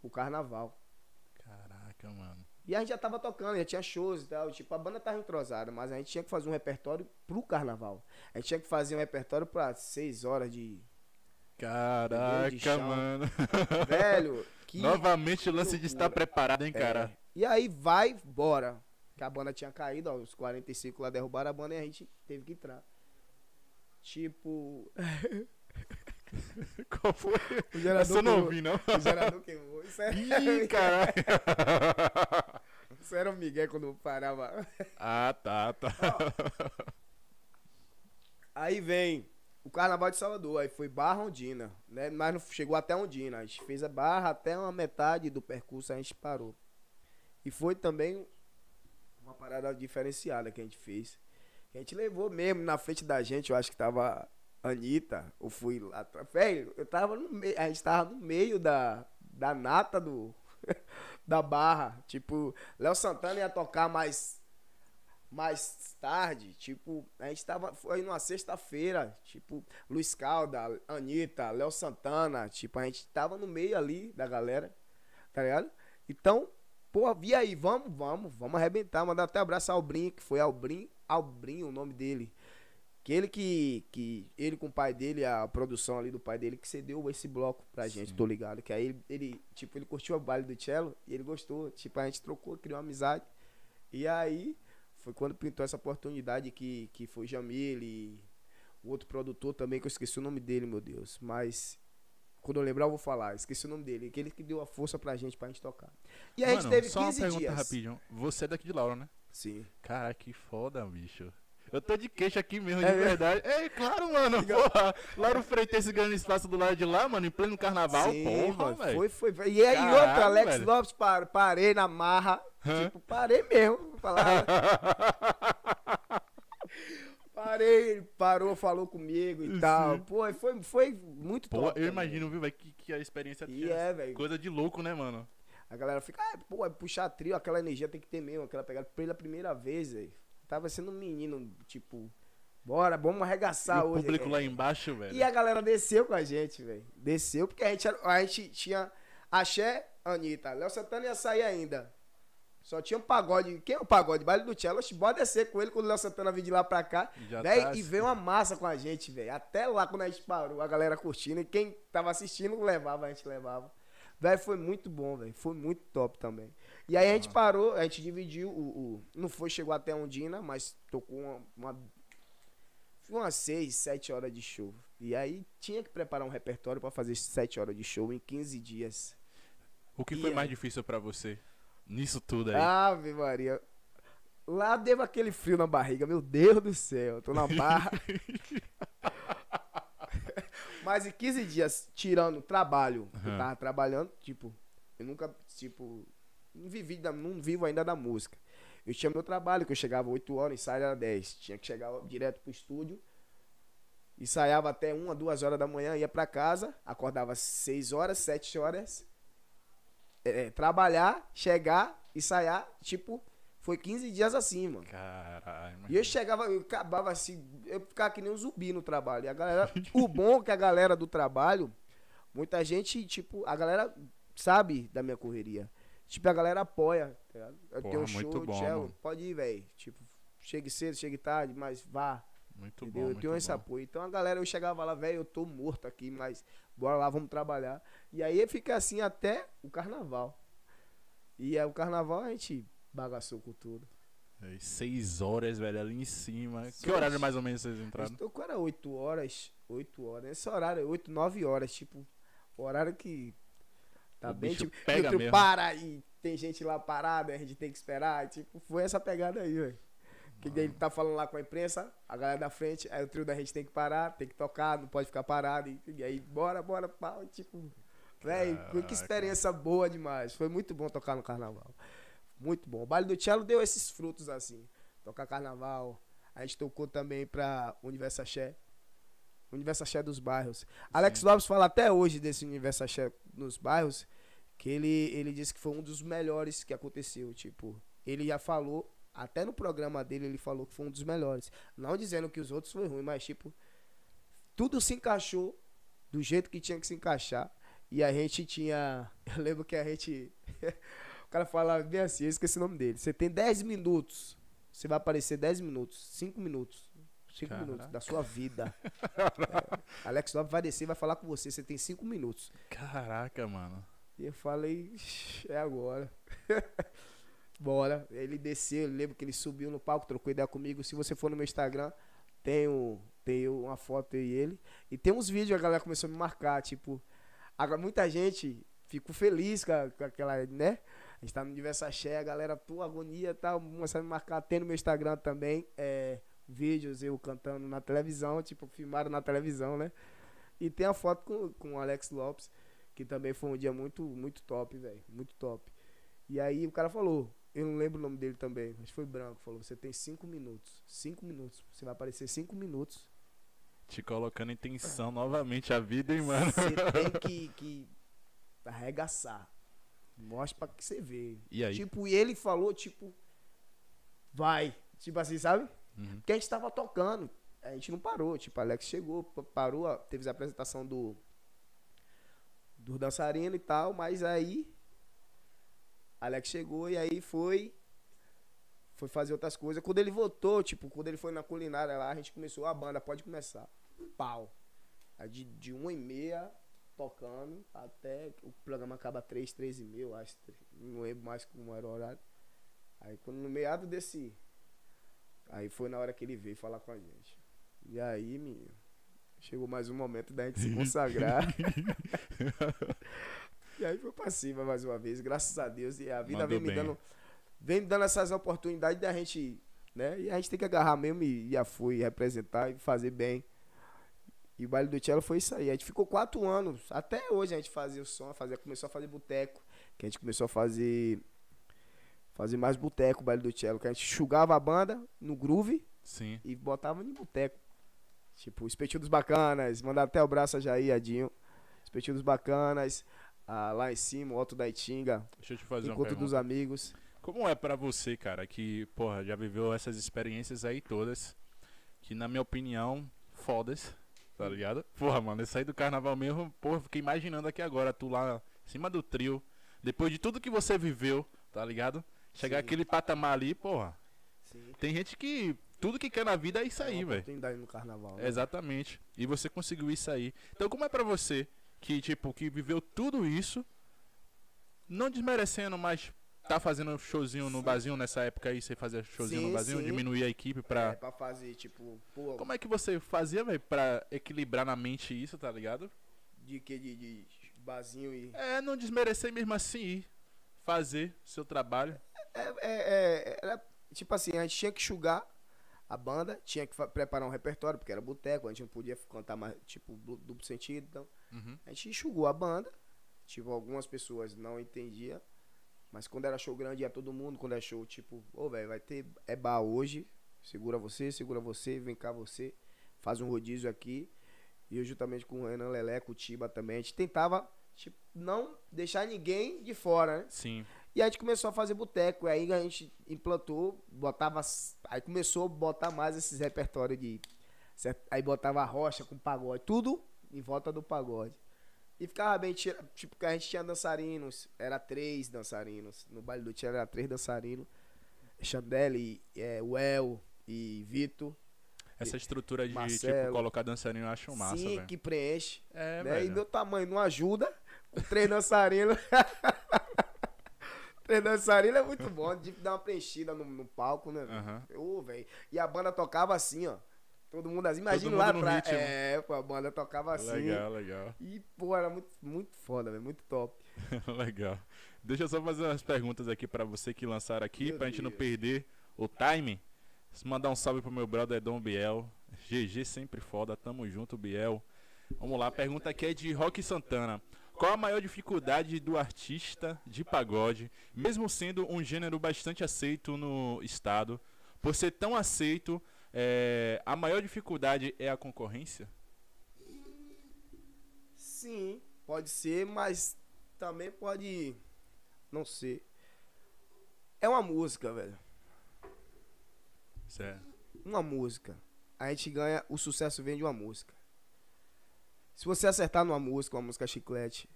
pro carnaval. Caraca, mano. E a gente já tava tocando, já tinha shows e tal. Tipo, a banda tava entrosada, mas a gente tinha que fazer um repertório pro carnaval. A gente tinha que fazer um repertório pra seis horas de. Caraca, chão. mano. <laughs> Velho, que. Novamente o lance de estar preparado, hein, É. cara? E aí vai, bora. Que a banda tinha caído, ó, os 45 lá derrubaram a banda e a gente teve que entrar. Tipo. <laughs> <laughs> Qual foi? O gerador Essa eu não queimou. ouvi, não. O gerador queimou. Isso era, Ih, <laughs> caraca. isso era o Miguel quando parava. ah, tá, tá. Aí vem o Carnaval de Salvador, aí foi Barra Ondina, né? Mas não chegou até Ondina. A gente fez a barra até uma metade do percurso, a gente parou. E foi também uma parada diferenciada que a gente fez. Que a gente levou mesmo na frente da gente, eu acho que tava Anitta, eu fui lá. Velho, eu tava no meio, a gente tava no meio da, da nata do, <laughs> da barra. Tipo, Léo Santana ia tocar mais mais tarde, tipo, a gente tava, foi numa sexta-feira, tipo, Luiz Calda, Anitta, Léo Santana, tipo, a gente tava no meio ali da galera, tá ligado? Então, pô, e aí, vamos, vamos, vamos arrebentar, mandar até abraço ao Albrinho, que foi Albrinho, Albrinho o nome dele, que ele que, que, ele com o pai dele, a produção ali do pai dele, que cedeu esse bloco pra gente, Sim. tô ligado, que aí ele, ele, tipo, ele curtiu o baile do cello, e ele gostou, tipo, a gente trocou, criou uma amizade, e aí, foi quando pintou essa oportunidade que, que foi Jamil e o outro produtor também, que eu esqueci o nome dele, meu Deus. Mas quando eu lembrar, eu vou falar. Esqueci o nome dele. Aquele que deu a força pra gente, pra gente tocar. E a gente Mano, teve só 15 uma pergunta dias. rapidinho. Você é daqui de Laura, né? Sim. Cara, que foda, bicho. Eu tô de queixo aqui mesmo, É de mesmo? verdade. É, claro, mano. Porra. Lauro Freitas esse grande espaço do lado de lá, mano, em pleno carnaval. Sim, porra, velho. foi, foi, foi. E aí, Caralho, outra, Alex velho. Lopes, par, parei na marra. Hã? Tipo, parei mesmo. Falar. <laughs> parei, ele parou, falou comigo e Sim. tal. Pô, foi, foi muito Pô, top. eu também. imagino, viu, velho, que, que a experiência E é, velho. coisa de louco, né, mano? A galera fica, ah, pô, é puxar trio, aquela energia tem que ter mesmo, aquela pegada pela primeira vez, velho. Tava sendo um menino, tipo, bora, vamos arregaçar e o hoje. público É. lá embaixo, velho. E a galera desceu com a gente, velho. Desceu, porque a gente, a gente tinha Axé, Anitta, Léo Santana ia sair ainda. Só tinha um pagode. Quem é o pagode? Baile do Cello. Bora descer com ele quando o Léo Santana vir de lá pra cá. Já Véi, tá e assim. veio uma massa com a gente, velho. Até lá quando a gente parou, a galera curtindo. E quem tava assistindo levava, a gente levava. Velho, foi muito bom, velho. Foi muito top também. E aí a gente parou, a gente dividiu o. o- não foi, chegou até Ondina, mas tocou uma. uma umas 6, 7 horas de show. E aí tinha que preparar um repertório pra fazer 7 horas de show em 15 dias. O que foi Ia. mais difícil pra você? Nisso tudo aí. Ave Maria. Lá deu aquele frio na barriga, meu Deus do céu, tô na barra. <laughs> Mas em 15 dias, tirando trabalho, eu Aham. tava trabalhando, tipo, eu nunca, tipo, não vivi, não vivo ainda da música. Eu tinha meu trabalho, que eu chegava 8 horas, ensaio era 10. Tinha que chegar direto pro estúdio, ensaiava até 1, 2 horas da manhã, ia pra casa, acordava 6 horas, 7 horas, é, trabalhar, chegar, ensaiar, tipo, foi 15 dias assim, mano. Caralho, E eu chegava, eu acabava assim, eu ficava que nem um zumbi no trabalho. E a galera, <laughs> o bom é que a galera do trabalho, muita gente, tipo, a galera sabe da minha correria. Tipo, a galera apoia, tá ligado? Eu Porra, tenho um show, bom, mano. pode ir, velho. Tipo, chegue cedo, chegue tarde, mas vá. Muito entendeu? bom. eu tenho esse bom. apoio. Então a galera, eu chegava lá, velho, eu tô morto aqui, mas bora lá, vamos trabalhar. E aí fica assim até o carnaval. E aí o carnaval a gente bagaçou com tudo. É, Seis horas, velho, ali em cima. Que Seis. horário mais ou menos vocês entraram? Com era 8 horas, 8 horas. Esse horário é 8, 9 horas, tipo, o horário que tá O bem, tipo, pega e para e tem gente lá parada, a gente tem que esperar, e, tipo, foi essa pegada aí, velho. Que ele tá falando lá com a imprensa, a galera da frente, aí o trio da gente tem que parar, tem que tocar, não pode ficar parado, e, e aí bora, bora, pau, tipo, velho, que experiência boa demais. Foi muito bom tocar no carnaval. Muito bom. O baile do Cello deu esses frutos assim. Tocar carnaval. A gente tocou também pra Universo Axé. Universo Axé dos bairros. Alex Lopes fala até hoje desse Universo Axé nos bairros. Que ele, ele disse que foi um dos melhores que aconteceu. Tipo, ele já falou, até no programa dele, ele falou que foi um dos melhores. Não dizendo que os outros foi ruim, mas tipo, tudo se encaixou do jeito que tinha que se encaixar. E a gente tinha. <laughs> Eu lembro que a gente. <laughs> o cara falava bem assim, eu esqueci o nome dele. Você tem 10 minutos. Você vai aparecer 10 minutos, 5 minutos. 5 Caraca. minutos da sua vida. <laughs> É, Alex Lopes vai descer e vai falar com você. Você tem 5 minutos. Caraca, mano. E eu falei, "Ixi, é agora. <laughs> Bora. Ele desceu, eu lembro que ele subiu no palco, trocou ideia comigo. Se você for no meu Instagram, tem, um, tem uma foto eu e ele. E tem uns vídeos, a galera começou a me marcar, tipo. Agora, muita gente ficou feliz com, a- com aquela, né? A gente tá no Universo Axé, a galera, tua agonia e tal, começaram a me marcar. Tem no meu Instagram também, é, vídeos eu cantando na televisão, tipo, filmaram na televisão, né? E tem a foto com, com o Alex Lopes, que também foi um dia muito, muito top, velho. Muito top. E aí o cara falou, eu não lembro o nome dele também, mas foi branco, falou, você tem cinco minutos. Cinco minutos. Você vai aparecer cinco minutos. Te colocando em tensão novamente a vida, hein, mano. Você tem <laughs> que, que arregaçar. Mostra pra que você vê. E aí? Tipo, e ele falou, tipo, vai. Tipo assim, sabe? Uhum. Porque a gente tava tocando. A gente não parou. Tipo, Alex chegou, pa- parou, teve a apresentação do. Do dançarino e tal, mas aí. Alex chegou e aí foi. Foi fazer outras coisas. Quando ele voltou, tipo, quando ele foi na culinária lá, a gente começou a banda, pode começar. Pau. Aí de, de uma e meia tocando até o programa acaba três, três e meia, acho. Não lembro mais como era o horário. Aí quando no meado desse. Aí foi na hora que ele veio falar com a gente. E aí, menino, chegou mais um momento da gente se consagrar. <laughs> e aí foi pra cima mais uma vez, graças a Deus. E a vida Mandou vem me dando. Vem me dando essas oportunidades da gente. Né? E a gente tem que agarrar mesmo e já foi representar e fazer bem. E o baile do Cello foi isso aí. A gente ficou quatro anos. Até hoje a gente fazia o som, fazia, começou a fazer boteco. Que a gente começou a fazer. Fazer mais boteco, o baile do Cello. Que a gente enxugava a banda no groove Sim. e botava em boteco. Tipo, Espetinho dos Bacanas, mandar até o braço a Jair, Adinho. Espetinho dos Bacanas, ah, lá em cima, o Alto da Itinga, Deixa eu te fazer Encontro dos Amigos. Como é pra você, cara, que, porra, já viveu essas experiências aí todas, que na minha opinião, fodas, tá ligado? Porra, mano, eu saí do carnaval mesmo, porra, fiquei imaginando aqui agora, tu lá em cima do trio, depois de tudo que você viveu, tá ligado? Chegar Sim. aquele patamar ali, porra, Sim. tem gente que tudo que quer na vida é isso aí, velho. oportunidade no carnaval. né? Exatamente. E você conseguiu isso aí. Então como é pra você que, tipo, que viveu tudo isso não desmerecendo, mas tá fazendo showzinho no barzinho nessa época aí, você fazia showzinho Sim, no barzinho, diminuir a equipe pra. É, pra fazer, tipo, pô, Como é que você fazia, velho, pra equilibrar na mente isso, tá ligado? de que? De, de barzinho e. É, não desmerecer mesmo assim ir fazer seu trabalho. É, é, é, era, tipo assim, a gente tinha que enxugar a banda, tinha que preparar um repertório, porque era boteco, a gente não podia cantar mais, tipo, du- duplo sentido, então. Uhum. A gente enxugou a banda. Tipo, algumas pessoas não entendiam. Mas quando era show grande, ia todo mundo. Quando é show, tipo, ô, velho, vai ter. É bar hoje. Segura você, segura você, vem cá você. Faz um rodízio aqui. E eu, juntamente com o Renan Lelé, com o Tiba também, a gente tentava, tipo, não deixar ninguém de fora, né? Sim. E a gente começou a fazer boteco. E aí a gente implantou, botava. Aí começou a botar mais esses repertórios de. Aí botava rocha com pagode, tudo em volta do pagode. E ficava bem, tipo, que a gente tinha dançarinos, era três dançarinos. No baile do Tia era três dançarinos. Chandelle, é, Well e Vitor. Essa estrutura de, tipo, Marcelo. colocar dançarino eu acho massa, Sim, velho. que preenche. É, né? E meu tamanho não ajuda. Com três dançarinos. <laughs> três dançarinos é muito bom. De dar uma preenchida no, no palco, né? velho? Ô, velho. E a banda tocava assim, ó. Todo mundo assim. Imagina lá atrás. É, pô, a banda tocava assim. Legal, legal. E, pô, era muito, muito foda, velho. Muito top. <laughs> Legal. Deixa eu só fazer umas perguntas aqui pra você que lançaram aqui, Meu pra gente não Deus. perder o time. Mandar um salve pro meu brother Dom Biel. GG sempre foda, tamo junto, Biel. Vamos lá, a pergunta aqui é de Rock Santana. Qual a maior dificuldade do artista de pagode, mesmo sendo um gênero bastante aceito no estado, por ser tão aceito, é, a maior dificuldade é a concorrência? Sim, pode ser, mas também pode não ser. É uma música, velho. Certo. Uma música. A gente ganha, o sucesso vem de uma música. Se você acertar numa música, uma música chiclete,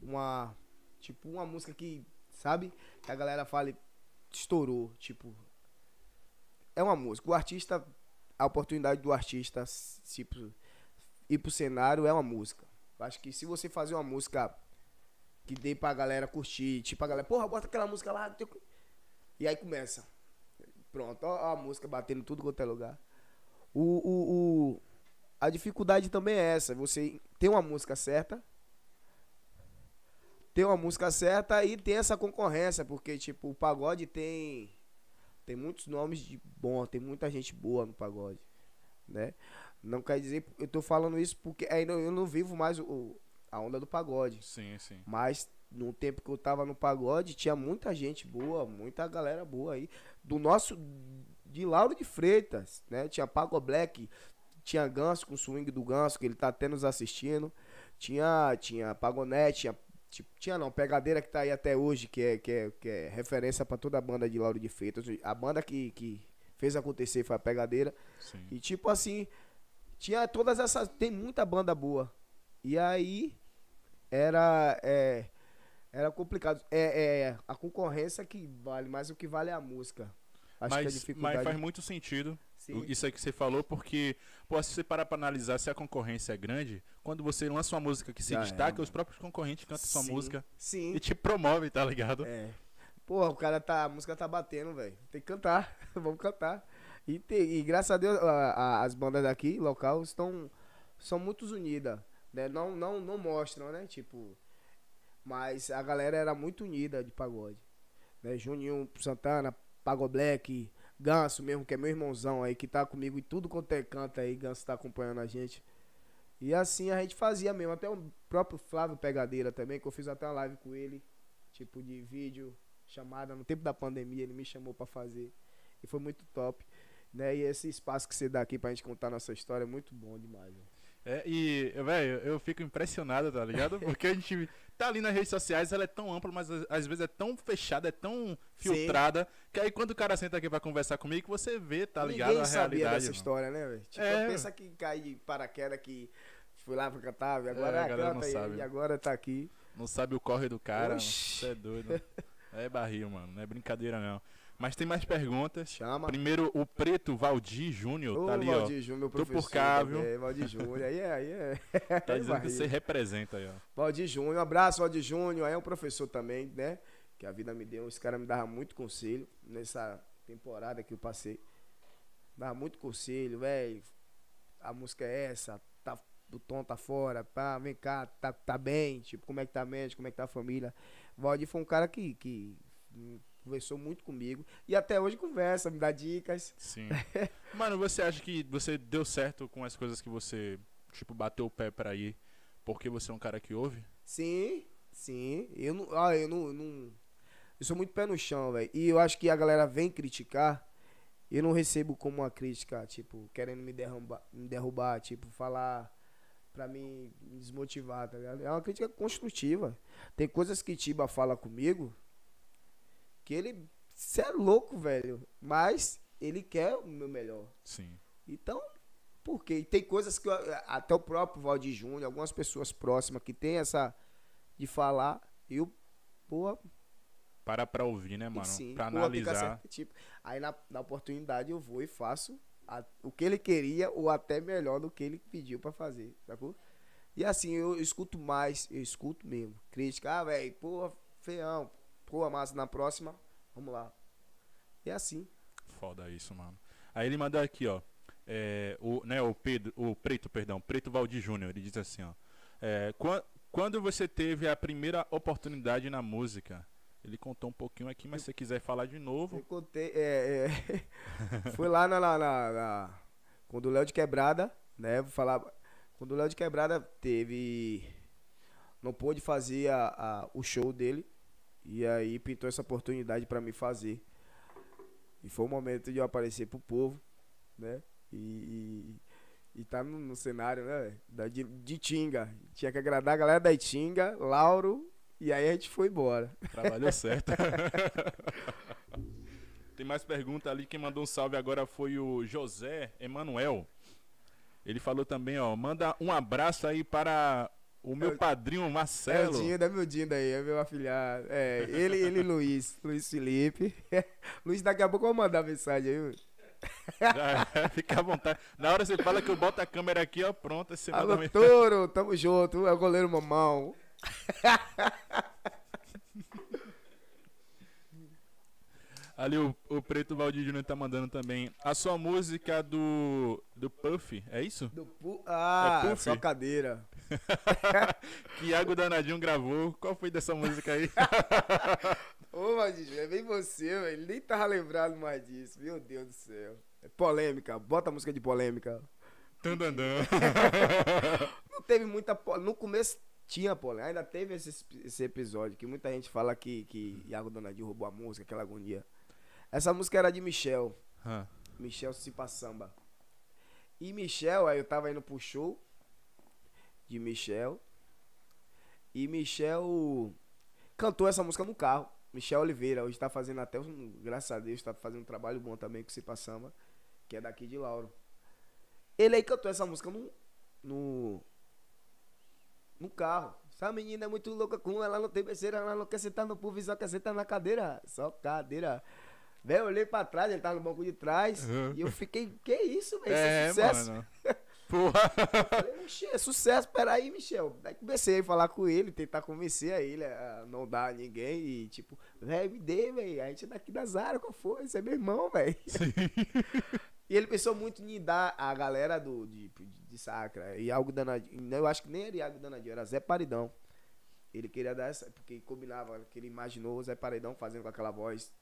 uma. Tipo, uma música que, sabe? Que a galera fale, estourou. Tipo. É uma música. O artista. A oportunidade do artista, tipo, ir pro cenário é uma música. Acho que se você fazer uma música que dê pra galera curtir, tipo, a galera, porra, bota aquela música lá. E aí começa. Pronto, ó, a música batendo tudo quanto é lugar. O, o, o- a dificuldade também é essa, você tem uma música certa, tem uma música certa e tem essa concorrência, porque tipo, o pagode tem tem muitos nomes de bom, tem muita gente boa no pagode, né? Não quer dizer, eu tô falando isso porque ainda eu não vivo mais o- o, a onda do pagode. Sim, sim. Mas no tempo que eu tava no pagode, tinha muita gente boa, muita galera boa aí. Do nosso. De Lauro de Freitas, né? Tinha Pago Black, tinha Ganso com o swing do Ganso, que ele tá até nos assistindo. Tinha, tinha Pagonete, tinha. tinha não, Pegadeira que tá aí até hoje, que é, que é, que é referência pra toda a banda de Lauro de Freitas. A banda que, que fez acontecer foi a Pegadeira. sim. E tipo assim, tinha todas essas. Tem muita banda boa. E aí era. É, era complicado. É, é a concorrência que vale, mas o que vale é a música. Acho que a Mas, dificuldade. mas faz muito sentido Sim. isso aí que você falou, porque, pô, se você parar pra analisar se a concorrência é grande, quando você lança uma música que se Já é, destaca, mano. os próprios concorrentes cantam sua Sim, música Sim. e te promove, tá ligado? É. Porra, o cara tá. A música tá batendo, velho. Tem que cantar. <laughs> Vamos cantar. E, tem- e graças a Deus, a- a- as bandas daqui, local, estão. São muito unidas. Né? Não, não, não mostram, né? Tipo. Mas a galera era muito unida de pagode. Né? Juninho Santana, Pago Black, Ganso mesmo, que é meu irmãozão aí, que tá comigo em tudo quanto é canto aí, Ganso tá acompanhando a gente. E assim a gente fazia mesmo. Até o próprio Flávio Pegadeira também, que eu fiz até uma live com ele, tipo de vídeo, chamada no tempo da pandemia, ele me chamou pra fazer. E foi muito top. Né? E esse espaço que você dá aqui pra gente contar nossa história é muito bom demais. velho. É, e, velho, eu fico impressionado, tá ligado? Porque a gente tá ali nas redes sociais, ela é tão ampla, mas às- vezes é tão fechada, é tão filtrada, que aí quando o cara senta aqui pra conversar comigo, você vê, tá ligado? Ninguém a sabia realidade. dessa história, né, velho? Tipo, É. pensa que cai de paraquedas que fui lá pra cantar, e agora É, a galera não canta sabe. e agora tá aqui. Não sabe o corre do cara, Oxi. você é doido. É barril, mano, não é brincadeira não. Mas tem mais perguntas. Chama. Primeiro, o Preto Valdir Júnior, Ô, tá ali, Valdir Júnior, meu professor. cá, viu? também, Valdir Júnior, aí é, aí é. ó. <laughs> Tá dizendo que você representa aí, ó. Valdir Júnior, um abraço, Valdir Júnior. Aí é um professor também, né? Que a vida me deu. Esse cara me dava muito conselho nessa temporada que eu passei. Dava muito conselho, velho. A música é essa, tá, o tom tá fora, pá, vem cá, tá, tá bem, tipo, como é que tá a mente, como é que tá a família. Valdir foi um cara que, que conversou muito comigo. E até hoje conversa, me dá dicas. Sim. <laughs> Mano, você acha que você deu certo com as coisas que você, tipo, bateu o pé pra ir porque você é um cara que ouve? Sim, sim. Eu não. Ah, eu não. não- eu sou muito pé no chão, velho. E eu acho que a galera vem criticar. Eu não recebo como uma crítica, tipo, querendo me derrubar, me derrubar tipo, falar pra mim me desmotivar, tá ligado? É uma crítica construtiva. Tem coisas que Tiba fala comigo que ele. Você é louco, velho. Mas ele quer o meu melhor. Sim. Então, por quê? E tem coisas que eu- até o próprio Valdir Júnior, algumas pessoas próximas que tem essa de falar, eu, pô, Para pra ouvir, né, mano? sim, pra analisar. certo, tipo, aí na, na oportunidade eu vou e faço a- o que ele queria ou até melhor do que ele pediu pra fazer, sacou? E assim, eu escuto mais, eu escuto mesmo. Crítica, ah, velho, pô, feião, pô, massa, na próxima, vamos lá. E é assim. Foda isso, mano. Aí ele mandou aqui, ó. É, o, né, o Pedro, o Preto, perdão, Preto Valdir Júnior, ele diz assim, ó. É, quan- quando você teve a primeira oportunidade na música? Ele contou um pouquinho aqui, mas se você quiser falar de Eu novo. contei, é, é, <laughs> foi lá na, na, na- na- quando o Léo de Quebrada, né, vou falar, quando o Léo de Quebrada teve, não pôde fazer a, a- o show dele, e aí pintou essa oportunidade pra mim fazer. E foi o momento de eu aparecer pro povo, né, e, e, e tá no, no cenário, né, da, de, de Tinga. Tinha que agradar a galera da Itinga, Lauro, e aí a gente foi embora. Trabalhou <laughs> certo. Tem mais pergunta ali. Quem mandou um salve agora foi o José Emanuel. Ele falou também, ó. Manda um abraço aí para o meu É padrinho É o Marcelo. Dinda, é meu Dinda aí, é meu afilhado. É, ele ele e <laughs> Luiz, Luiz Felipe. <laughs> Luiz, daqui a pouco eu vou mandar mensagem aí. Já, fica à vontade. Na hora você fala que eu boto a câmera aqui, ó, pronto. Você manda Alô, me- Toro, tamo junto, é o goleiro mamão. <laughs> Ali o, o Preto Valdir Júnior tá mandando também. A sua música do, do Puff, é isso? Do pu... Ah, É Puff? só cadeira. <laughs> Que Iago Danadinho gravou. Qual foi dessa música aí? <laughs> Ô, Valdir, é bem você, velho. Ele nem tava lembrado mais disso. Meu Deus do céu. É polêmica, bota a música de polêmica. Tandandã. <laughs> Não teve muita po- No começo tinha polêmica. Ainda teve esse, esse episódio que muita gente fala que, que Iago Donadinho roubou a música, aquela agonia. Essa música era de Michel. Ah, Michel Cipa Samba. E Michel, aí eu tava indo pro show de Michel. E Michel cantou essa música no carro. Michel Oliveira, hoje tá fazendo até um, graças a Deus, tá fazendo um trabalho bom também com o Cipa Samba, que é daqui de Lauro. Ele aí cantou essa música no no no carro. Essa menina é muito louca com ela não tem besteira, ela não quer sentar no puff, só quer sentar na cadeira, só cadeira. Velho, eu olhei pra trás, ele tava no banco de trás. Uhum. E eu fiquei, que isso, velho? Isso é, é sucesso. mano. <laughs> Porra. Falei, "Oxê, é sucesso, peraí, Michel. Daí comecei a falar com ele, tentar convencer a ele a não dar a ninguém. E tipo, velho, me dê, velho. A gente é daqui da Zara, qual foi? Você é meu irmão, velho. <laughs> E ele pensou muito em dar a galera do, de, de, Sacra. E algo danadinho. Eu acho que nem era Iago danadinho, era Zé Paridão. Ele queria dar essa, porque combinava, que ele imaginou o Zé Paredão fazendo com aquela voz,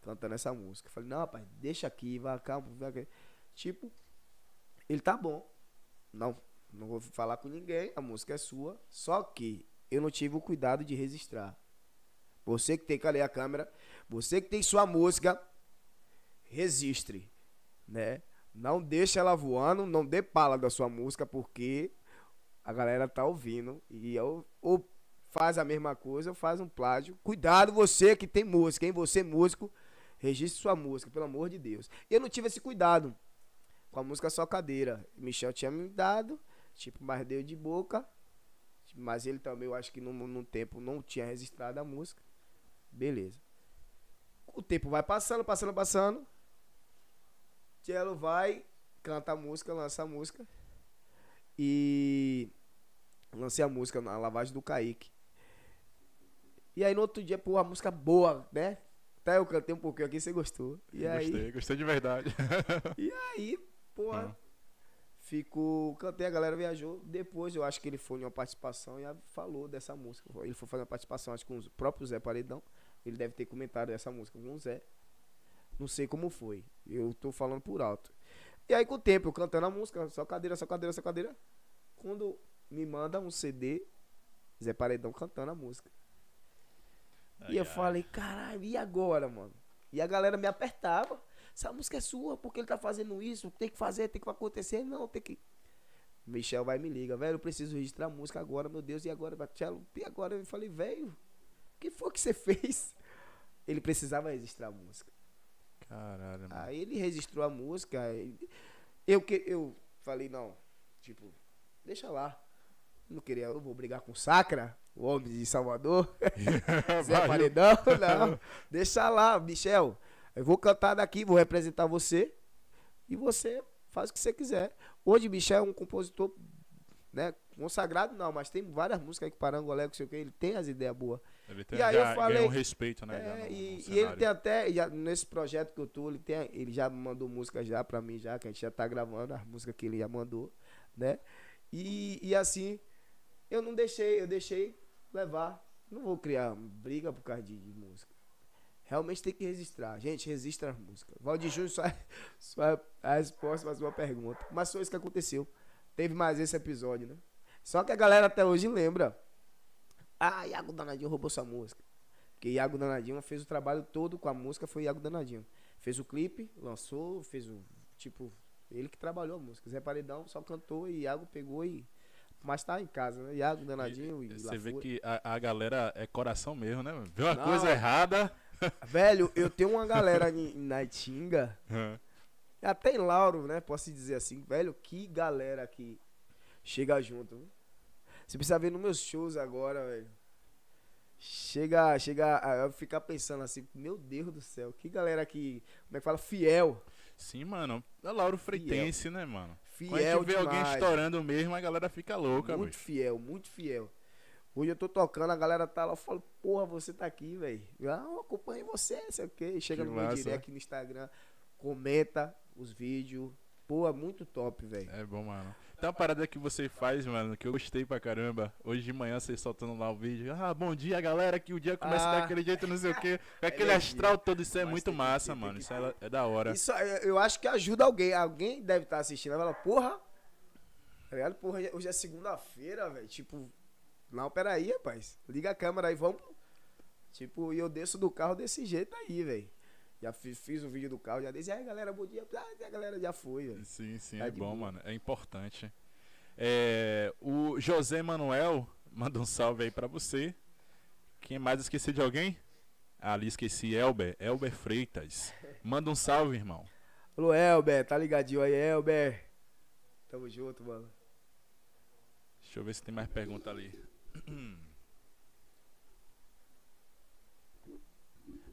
cantando essa música. Eu falei, não, rapaz, deixa aqui, vai, calma, vai. aqui." Tipo, ele tá bom. Não, não vou falar com ninguém, a música é sua. Só que eu não tive o cuidado de registrar. Você que tem que ler a câmera, você que tem sua música, registre, né? Não deixe ela voando, não dê pala da sua música, porque a galera tá ouvindo e eu, ou faz a mesma coisa ou faz um plágio. Cuidado você que tem música, hein? Você músico, registre sua música, pelo amor de Deus. Eu não tive esse cuidado com a música Só Cadeira. Michel tinha me dado, tipo, mas deu de boca. Mas ele também, eu acho que num, num tempo não tinha registrado a música. Beleza. O tempo vai passando, passando, passando. Cello vai, canta a música, lança a música. E lancei a música na lavagem do Kaique. E aí no outro dia, pô, a música boa, né? Até eu cantei um pouquinho aqui, você gostou. E aí, Gostei, gostei de verdade. <laughs> e aí, porra, Ah. fico, cantei, a galera viajou. Depois eu acho que ele foi em uma participação e falou dessa música. Ele foi fazer uma participação, acho que com o próprio Zé Paredão. Ele deve ter comentado essa música com o Zé. Não sei como foi. Eu tô falando por alto. E aí com o tempo, eu cantando a música, só cadeira, só cadeira, só cadeira. Quando me manda um CD, Zé Paredão cantando a música. E eu Ai, ai. falei, caralho, e agora, mano? E a galera me apertava. Essa música é sua, porque ele tá fazendo isso, tem que fazer, tem que acontecer. Não, tem que. Michel vai me liga, velho, eu preciso registrar a música agora, meu Deus, e agora, Marcelo? E agora? Eu falei, velho, o que foi que você <laughs> fez? Ele precisava registrar a música. Caralho, mano. Aí ele registrou a música. Eu, que, eu falei, não, tipo, deixa lá. Não queria, eu vou brigar com o Sacra, o homem de Salvador. <laughs> Zé. <laughs> Paredão, não. Deixa lá, Michel. Eu vou cantar daqui, vou representar você. E você faz o que você quiser. Hoje, Michel é um compositor, né? Consagrado não, mas tem várias músicas aí que Parangolé, não sei o que, ele tem as ideias boas. Ele tem, E aí já eu falei- um respeito, né? É, no- e, no e ele tem até, já, nesse projeto que eu tô, ele, tem, ele já mandou música já pra mim, já, que a gente já tá gravando, as músicas que ele já mandou, né? E, e assim, eu não deixei, eu deixei levar. Não vou criar briga por causa de, de música. Realmente tem que registrar. Gente, registra as músicas. Valdir Júnior só, é- <laughs> só é a resposta para sua pergunta. Mas foi isso que aconteceu. Teve mais esse episódio, né? Só que a galera até hoje lembra. Ah, Iago Danadinho roubou sua música. Porque Iago Danadinho fez o trabalho todo com a música, foi Iago Danadinho. Fez o clipe, lançou, fez o. Tipo, ele que trabalhou a música. Zé Paredão só cantou e Iago pegou e. Mas tá em casa, né? Iago Danadinho e, Você vê que a, a galera é coração mesmo, né? Vê uma Não. coisa errada. <laughs> Velho, eu tenho uma galera em, na Itinga, Hã. até em Lauro, né? Posso dizer assim, velho, que galera que chega junto. viu? Você precisa ver nos meus shows agora, velho. Chega, chega a eu ficar pensando assim, meu Deus do céu, que galera que, como é que fala, fiel. Sim, mano. É Lauro Freitense, né, mano? Quando a Fiel gente vê alguém demais. estourando mesmo, a galera fica louca, muito bicho. fiel, muito fiel. Hoje eu tô tocando, a galera tá lá, eu falo, porra, você tá aqui, velho. Ah, eu acompanho você, sei o quê. Chega Que no meu massa. direct no Instagram, comenta os vídeos. Pô, é muito top, velho. É bom, mano. Tem uma parada que você faz, mano, que eu gostei pra caramba. Hoje de manhã você soltando lá o vídeo. Ah, bom dia, galera, que o dia começa Ah. daquele jeito, não sei o quê. <laughs> Com aquele Energia. astral todo, isso é Mas muito que massa, tem mano. que Isso é, é da hora. Isso aí, eu acho que ajuda alguém. Alguém deve estar assistindo. Vai falar, porra. Tá ligado? Porra, hoje é segunda-feira, velho. Tipo, não, peraí, rapaz. Liga a câmera aí, vamos. Tipo, e eu desço do carro desse jeito aí, velho. Já fiz, fiz o vídeo do carro, já disse, aí galera, bom dia. Ah, a galera já foi, velho. Sim, sim, Tá é de bom, mano. É importante. É, o José Manuel manda um salve aí pra você. Quem mais esqueci de alguém? Ah, ali esqueci, Elber. Elber Freitas. Manda um salve, irmão. Alô, Elber, tá ligadinho aí, Elber? Tamo junto, mano. Deixa eu ver se tem mais pergunta ali.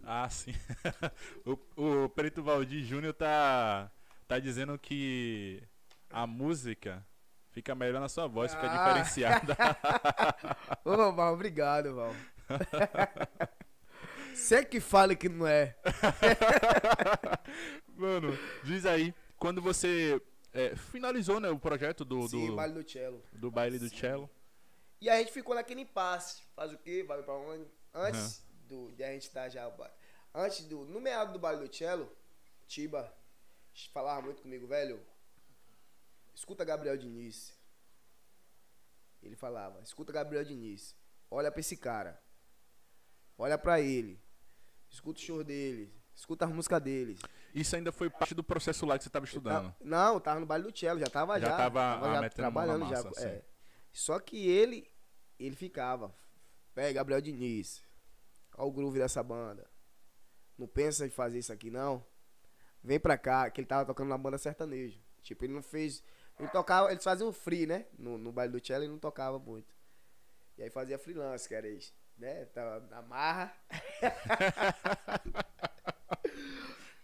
Ah, sim. <laughs> o, o Preto Valdir Júnior tá, tá dizendo que a música fica melhor na sua voz, fica Ah. diferenciada. <laughs> Ô, Val, obrigado, Val. <laughs> Você que fala que não é. Mano, diz aí, quando você é, finalizou né, o projeto do, Sim, do, Vale do Cello. do baile do cello, E a gente ficou naquele impasse. Faz o quê? Vai pra onde? Antes do, de a gente estar já. Antes do. No meado do baile do cello, Tiba falava muito comigo, velho. Escuta Gabriel Diniz. Ele falava, escuta Gabriel Diniz. Olha pra esse cara. Olha pra ele. Escuta o show dele. Escuta as músicas dele. isso ainda foi parte do processo lá que você estava estudando. Tá- não, tava no baile do cello, já tava Já já. tava, ah, já trabalhando na já. massa, é. Só que ele, ele ficava. Pega Gabriel Diniz. Olha o groove dessa banda. Não pensa em fazer isso aqui, não. Vem pra cá, que ele tava tocando na banda sertanejo. Tipo, ele não fez. Ele tocava, eles faziam free, né? No, no baile do cello ele não tocava muito. E aí fazia freelance, que era isso. Né? Tava na marra. <laughs>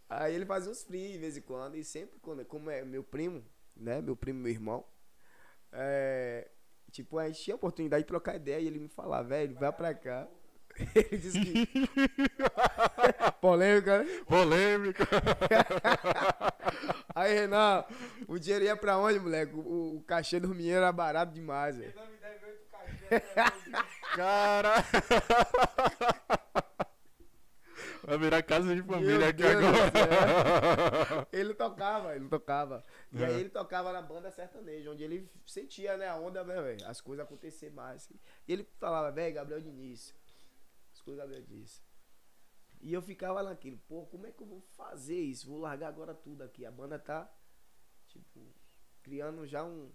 Aí ele fazia uns free de vez em quando. E sempre quando, como é meu primo, né? Meu primo, meu irmão. É, tipo, a gente tinha a oportunidade de trocar ideia e ele me falava, velho, vai pra cá. <laughs> Ele disse que. <laughs> Polêmica, né? Polêmica. <laughs> Aí, Renan, o dinheiro ia pra onde, moleque? O, o cachê do menino era barato demais, velho. Cara. Virar casa de família Meu aqui Deus agora. <laughs> Ele tocava, ele tocava. E aí É. ele tocava na banda sertaneja, onde ele sentia, né, a onda, né, velho, as coisas acontecer mais. assim. E ele falava, velho, Gabriel Diniz. As coisas Gabriel Diniz. E eu ficava naquilo, pô, como é que eu vou fazer isso? Vou largar agora tudo aqui. A banda tá, tipo, criando já um.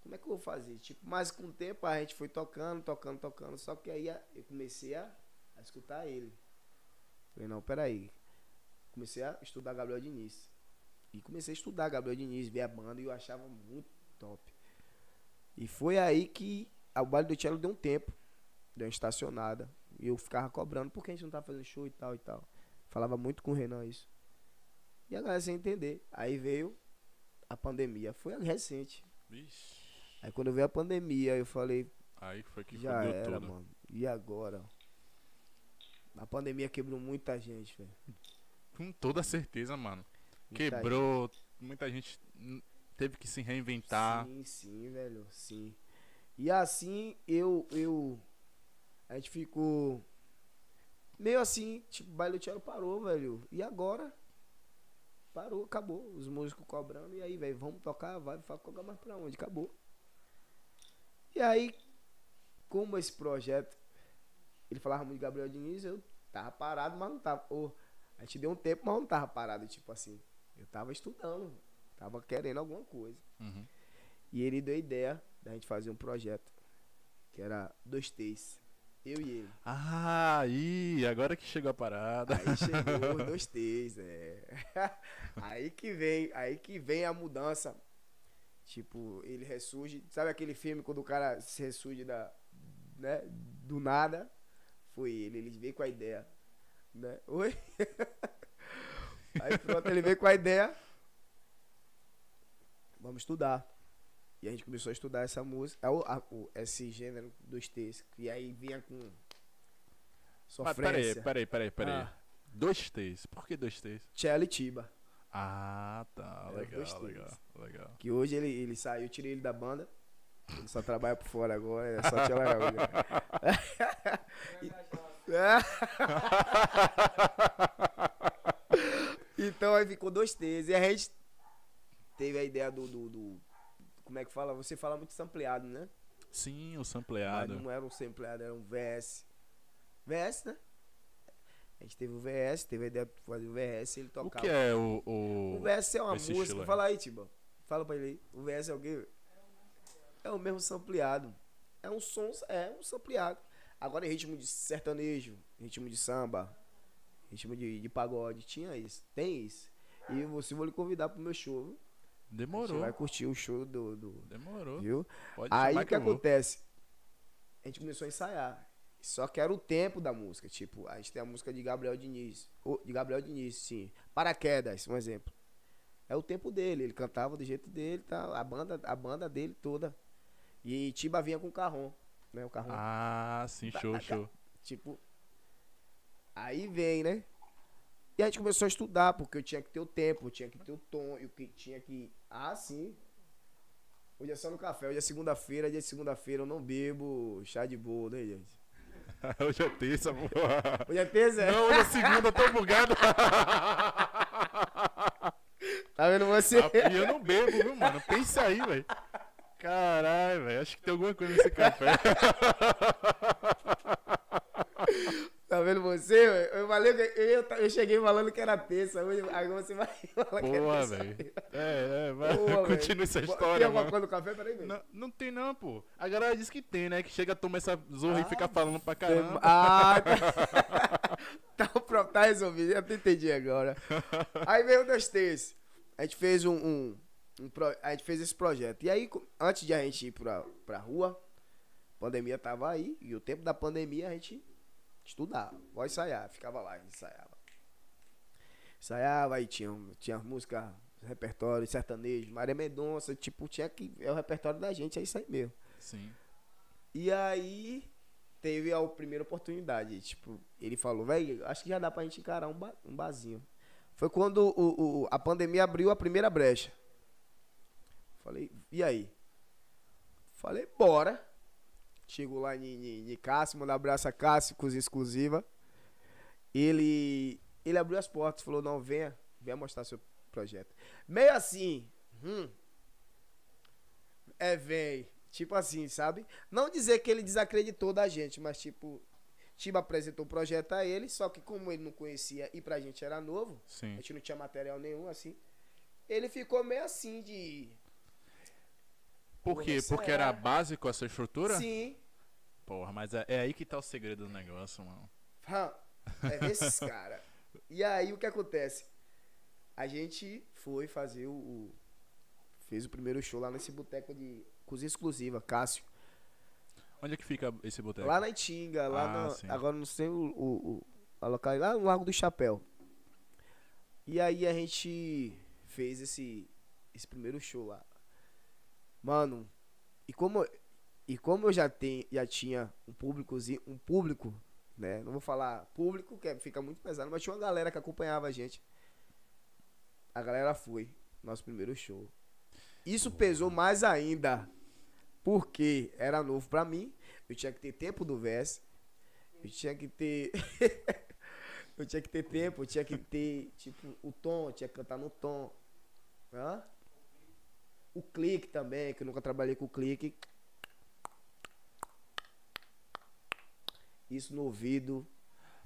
Como é que eu vou fazer? Tipo, mas com o tempo a gente foi tocando, tocando, tocando. Só que aí eu comecei a, a escutar ele. Falei, não, peraí. Comecei a estudar Gabriel Diniz. E comecei a estudar Gabriel Diniz, ver a banda e eu achava muito top. E foi aí que o baile do Cello deu um tempo. Deu uma estacionada. E eu ficava cobrando porque a gente não tá fazendo show e tal e tal. Falava muito com o Renan isso. E a galera sem entender. Aí veio a pandemia. Foi recente. Vixe. Aí quando veio a pandemia, eu falei, Aí foi que já era, tudo. mano. E agora? A pandemia quebrou muita gente, velho. Com toda certeza, mano. Muita Quebrou. Muita gente teve que se reinventar. Sim, sim, velho, sim. E assim eu eu a gente ficou meio assim, tipo, o baile do cello parou, velho. E agora? Parou, acabou. Os músicos cobrando e aí, velho, vamos tocar, vai, vai tocar mais pra onde? Acabou. E aí, como esse projeto, ele falava muito de Gabriel Diniz, eu tava parado, mas não tava. A gente deu um tempo, mas não tava parado, tipo assim. Eu tava estudando, tava querendo alguma coisa. Uhum. E ele deu a ideia da gente fazer um projeto. Que era dois T's. Eu e ele. Ah, aí, agora que chegou a parada. Aí chegou dois <laughs> T's, é. <laughs> Aí que vem, aí que vem a mudança. Tipo, ele ressurge. Sabe aquele filme quando o cara se ressurge da, né, do nada? Foi ele, ele veio com a ideia. Né? Oi? <laughs> Aí pronto, ele veio com a ideia. Vamos estudar. E a gente começou a estudar essa música, a- a- esse gênero dos T's. E aí vinha com Mas peraí, sofrência. peraí, peraí, peraí. Ah. Dois T's. Por que dois T's? Cello e Tiba. Ah, tá. Legal, legal, legal. Que hoje ele, ele saiu, eu tirei ele da banda. Só trabalha por fora agora, é só Cello e Raul, né? E- então aí ficou dois T's. E a gente teve a ideia do, do, do- Como é que fala? Você fala muito sampleado, né? Sim, o Mas sampleado. não era um sampleado, era um VS. VS, né? A gente teve o VS, teve a ideia de fazer o VS e ele O tocava. que é o. O, O VS é uma música. Fala aí, Tiba. Fala pra ele aí. O VS é o quê? É o mesmo sampleado. É um som, é um sampleado. Agora em ritmo de sertanejo, ritmo de samba, ritmo de, de pagode, tinha isso. Tem isso. E você vou lhe convidar pro meu show. viu? Você Demorou. vai curtir o show do. do Demorou. viu? Pode Aí o que vou. acontece? A gente começou a ensaiar. Só que era o tempo da música. Tipo, a gente tem a música de Gabriel Diniz. De Gabriel Diniz, sim. Paraquedas, um exemplo. É o tempo dele. Ele cantava do jeito dele, tá? A banda, a banda dele toda. E Tiba vinha com o carrom. Né? O carrom. Ah, sim, show, show. Tipo. Aí vem, né? E a gente começou a estudar, porque eu tinha que ter o tempo, eu tinha que ter o tom, eu que tinha que. Ah, sim. Hoje é só no café, hoje é segunda-feira, dia de segunda-feira eu não bebo chá de bolo, né, gente? <laughs> Hoje é terça, porra. Hoje é terça, é? Não, hoje é segunda, eu tô bugado. <laughs> Tá vendo você? Ah, eu não bebo, viu, mano? Pensa aí, velho. Caralho, velho. Acho que tem alguma coisa nesse café. <laughs> Tá vendo você? velho? Eu falei que eu, eu cheguei falando que era terça, hoje você vai <laughs> falar que é terça. velho. É, é, vai. Boa, Continua velho. essa Tem história, alguma mano. coisa no café? Peraí, velho. Não, não tem não, pô. A galera diz que tem, né? Que chega, toma essa zorra Ah, e fica falando pra caramba. Ah, <laughs> tá. tá, tá resolvido. Eu entendi agora. Aí veio o dois. A gente fez um. um, um pro- a gente fez esse projeto. E aí, antes de a gente ir pra, pra rua, a pandemia tava aí. E o tempo da pandemia a gente estudava. Pode ensaiar. Ficava lá, ensaiava. ensaiava, aí tinha, tinha música, repertório, sertanejo, Maria Mendonça, tipo, tinha que. É o repertório da gente, é isso aí mesmo. Sim. E aí teve a primeira oportunidade. Tipo, ele falou, velho, acho que já dá pra gente encarar um, ba um barzinho. Foi quando o, o, a pandemia abriu a primeira brecha. Falei, e aí? Falei, bora. Chegou lá em, em, Cássio, mandar um abraço a Cássio, cozinha exclusiva. Ele, ele abriu as portas, falou, não, venha, venha mostrar seu projeto. Meio assim, hum, é, vem. Tipo assim, sabe? Não dizer que ele desacreditou da gente, mas tipo, Tiba apresentou o projeto a ele, só que como ele não conhecia e pra gente era novo, Sim. a gente não tinha material nenhum assim, ele ficou meio assim de. Por quê? Porque era básico essa estrutura? Sim. Porra, mas é, é aí que tá o segredo do negócio, mano. É desses <laughs> caras. E aí o que acontece? A gente foi fazer o, o. Fez o primeiro show lá nesse boteco de cozinha exclusiva, Cássio. Onde é que fica esse boteco? Lá na Itinga, lá ah, no, agora não sei o, o, a local, lá no Largo do Chapéu. E aí a gente fez esse esse primeiro show lá. Mano, e como e como eu já tenho já tinha um públicozinho, um público, né? Não vou falar público, que fica muito pesado, mas tinha uma galera que acompanhava a gente. A galera foi nosso primeiro show. Isso pesou mais ainda porque era novo pra mim. Eu tinha que ter tempo do verso. Eu tinha que ter. <laughs> eu tinha que ter tempo, eu tinha que ter, tipo, o tom, eu tinha que cantar no tom. Hã? O clique também, que eu nunca trabalhei com clique. Isso no ouvido.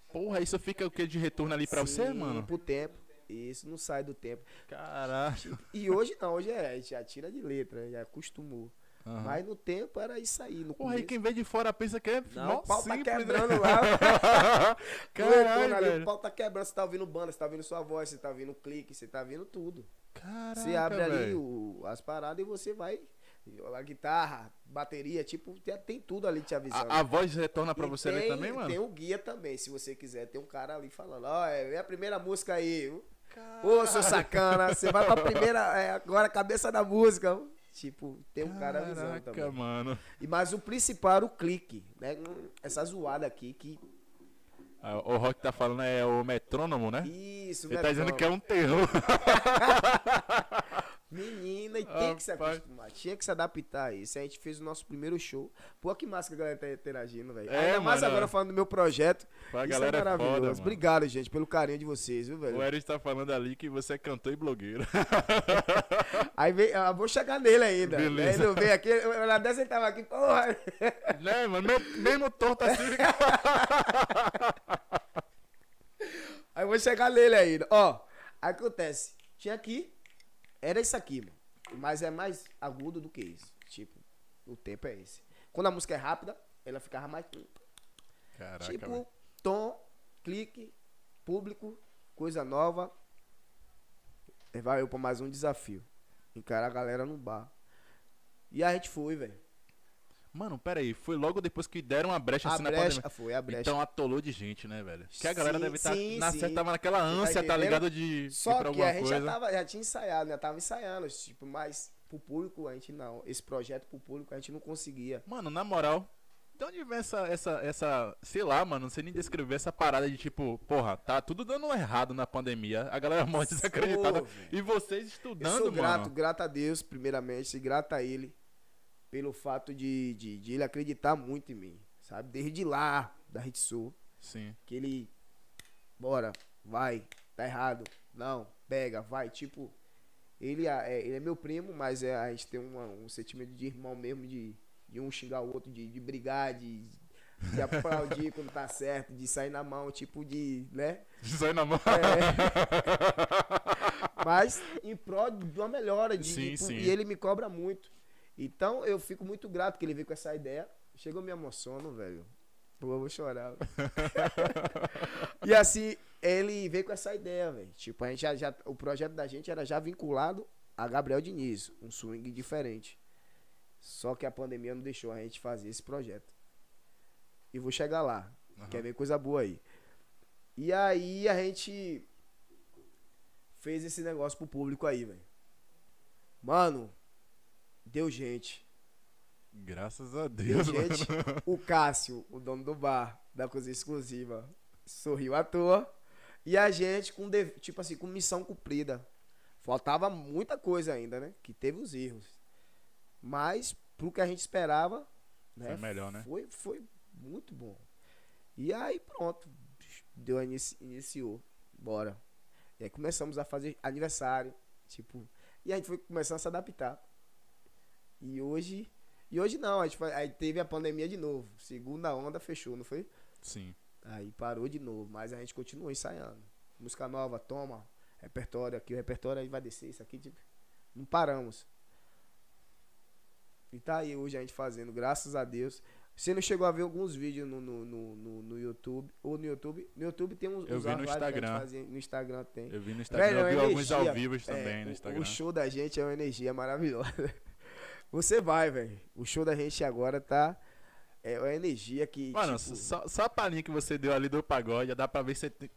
Porra, isso fica o que de retorno ali pra Sim, você, mano? Pro tempo. Isso não sai do tempo. Caraca. E hoje não, hoje é, já tira de letra, já acostumou. Uhum. Mas no tempo era isso aí. No Porra, e quem vem de fora pensa que é Não, o pau tá simples, tá quebrando né? lá. <laughs> Caralho, ali, o pau tá quebrando. Você tá ouvindo banda, você tá ouvindo sua voz, você tá ouvindo clique, você tá ouvindo tudo. Caraca, você abre ali o, as paradas e você vai. A guitarra, bateria, tipo, tem, tudo ali te avisando. A, a voz retorna pra e você tem, ali também, mano? Tem o guia também, se você quiser. Tem um cara ali falando, ó, oh, é, a primeira música aí. Ô, seu sacana, você vai pra primeira. É, agora, cabeça da música. Tipo, tem um cara avisando também. mano. E, mas o principal o clique, né? Essa zoada aqui que. Ah, o Rock tá falando é o metrônomo, né? Isso, Ele tá dizendo que é um terror. <laughs> Menina, e tem que se acostumar. Tinha que se adaptar a isso. A gente fez o nosso primeiro show. Pô, que massa que a galera tá interagindo, velho. É, Ainda mais mano, agora falando do meu projeto. Pô, a isso é galera é maravilhoso. Foda, Obrigado, gente, pelo carinho de vocês, viu, velho? O Eric tá falando ali que você é cantor e blogueiro. <laughs> Aí vem, eu vou chegar nele ainda. Beleza. Ele veio aqui, na dessa ele tava aqui, porra. <laughs> Né, mano? Mesmo torto assim. <laughs> Aí eu vou chegar nele ainda. Ó, acontece. Tinha aqui era isso aqui, mano. Mas é mais agudo do que isso. Tipo, o tempo é esse. Quando a música é rápida, ela ficava mais. Caraca, tipo, véio. tom, clique, público, coisa nova. Vai eu pra mais um desafio. Encarar a galera no bar. E a gente foi, velho. Mano, pera aí, foi logo depois que deram a brecha a assim brecha, na pandemia. Foi, a brecha. Então atolou de gente, né, velho? Que a galera sim, deve estar. Tá, na sim. tava naquela ânsia, tá, tá ligado? De. Só ir pra que a gente coisa. já, tava, já tinha ensaiado, né? Tava ensaiando, tipo, mas pro público a gente não. Esse projeto pro público a gente não conseguia. Mano, na moral, de onde vem essa, essa, essa, sei lá, mano, não sei nem descrever essa parada de tipo, porra, tá tudo dando errado na pandemia, a galera <laughs> morre desacreditada. E vocês estudando, Eu sou grato, mano. grato a Deus, primeiramente, e grato a Ele pelo fato de, de, de, ele acreditar muito em mim, sabe? Desde lá, da Rede Sul. Sim. Que ele, bora, vai, tá errado, não, pega, vai, tipo, ele é, ele é meu primo, mas é, a gente tem uma, um sentimento de irmão mesmo, de, de um xingar o outro, de, de brigar, de, de aplaudir <laughs> quando tá certo, de sair na mão, tipo de, né? De sair na mão. É. <laughs> Mas em prol de uma melhora, de, sim, de, sim. e ele me cobra muito. Então eu fico muito grato que ele veio com essa ideia. Chegou me emociono, velho. Pô, eu vou chorar. <laughs> e assim, ele veio com essa ideia, velho. Tipo, a gente já, já, o projeto da gente era já vinculado a Gabriel Diniz, um swing diferente. Só que a pandemia não deixou a gente fazer esse projeto. E vou chegar lá. Uhum. Quer ver coisa boa aí. E aí a gente fez esse negócio pro público aí, velho. Mano, deu gente. Graças a Deu Deus. gente. mano. <laughs> O Cássio, o dono do bar, da cozinha exclusiva, sorriu à toa. E a gente com, tipo assim, com missão cumprida. Faltava muita coisa ainda, né? Que teve os erros. Mas, pro que a gente esperava, né? Foi melhor, né? Foi, foi muito bom. E aí, pronto. Deu inici- iniciou. Bora. E aí começamos a fazer aniversário. Tipo. E a gente foi começando a se adaptar. E hoje. E hoje não, a gente aí teve a pandemia de novo. Segunda onda fechou, não foi? Sim. Aí parou de novo, mas a gente continuou ensaiando. Música nova, toma, repertório aqui, o repertório aí vai descer, isso aqui, tipo, não paramos. E tá aí hoje a gente fazendo, graças a Deus. Você não chegou a ver alguns vídeos no, no, no, no- no YouTube? Ou no YouTube? No YouTube tem uns. Eu uns vi no Instagram. fazia, no Instagram tem. Eu vi no Instagram, Velho, eu é vi uma alguns ao energia. vivo É, também no o- Instagram. O show da gente é uma energia maravilhosa. Você vai, velho. O show da gente agora tá. É uma energia que. Mano, tipo, só, só a palhinha que você deu ali do pagode, já dá pra ver que você tem,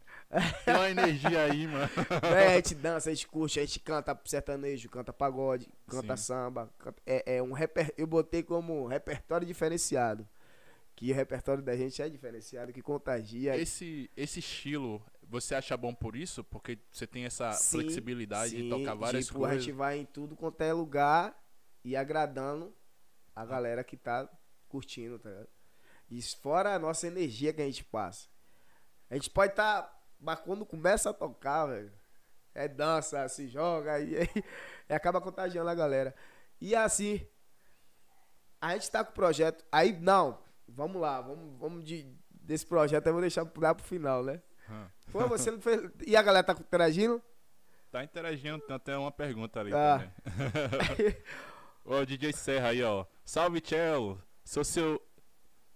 tem uma <laughs> energia aí, mano. Véi, a gente dança, a gente curte, a gente canta sertanejo, canta pagode, canta Sim. samba. canta- é, é um reper... Eu botei como repertório diferenciado. Que o repertório da gente é diferenciado, que contagia. Esse, esse estilo, você acha bom por isso? Porque você tem essa Sim, flexibilidade de sim, tocar várias tipo, coisas. a gente vai em tudo quanto é lugar e agradando a galera que tá curtindo, tá ligado? Isso fora a nossa energia que a gente passa. A gente pode estar. Tá, mas quando começa a tocar, velho, é dança, se joga <laughs> e, aí, e acaba contagiando a galera. E assim, a gente tá com o projeto. Aí, não, vamos lá, vamos, vamos de, desse projeto eu vou deixar lá pro final, né? Hum. Pô, você não fez. E a galera tá interagindo? Tá interagindo, tem até uma pergunta ali Ah. <laughs> Ó, o DJ Serra aí, ó. Salve, Cello. Sou seu.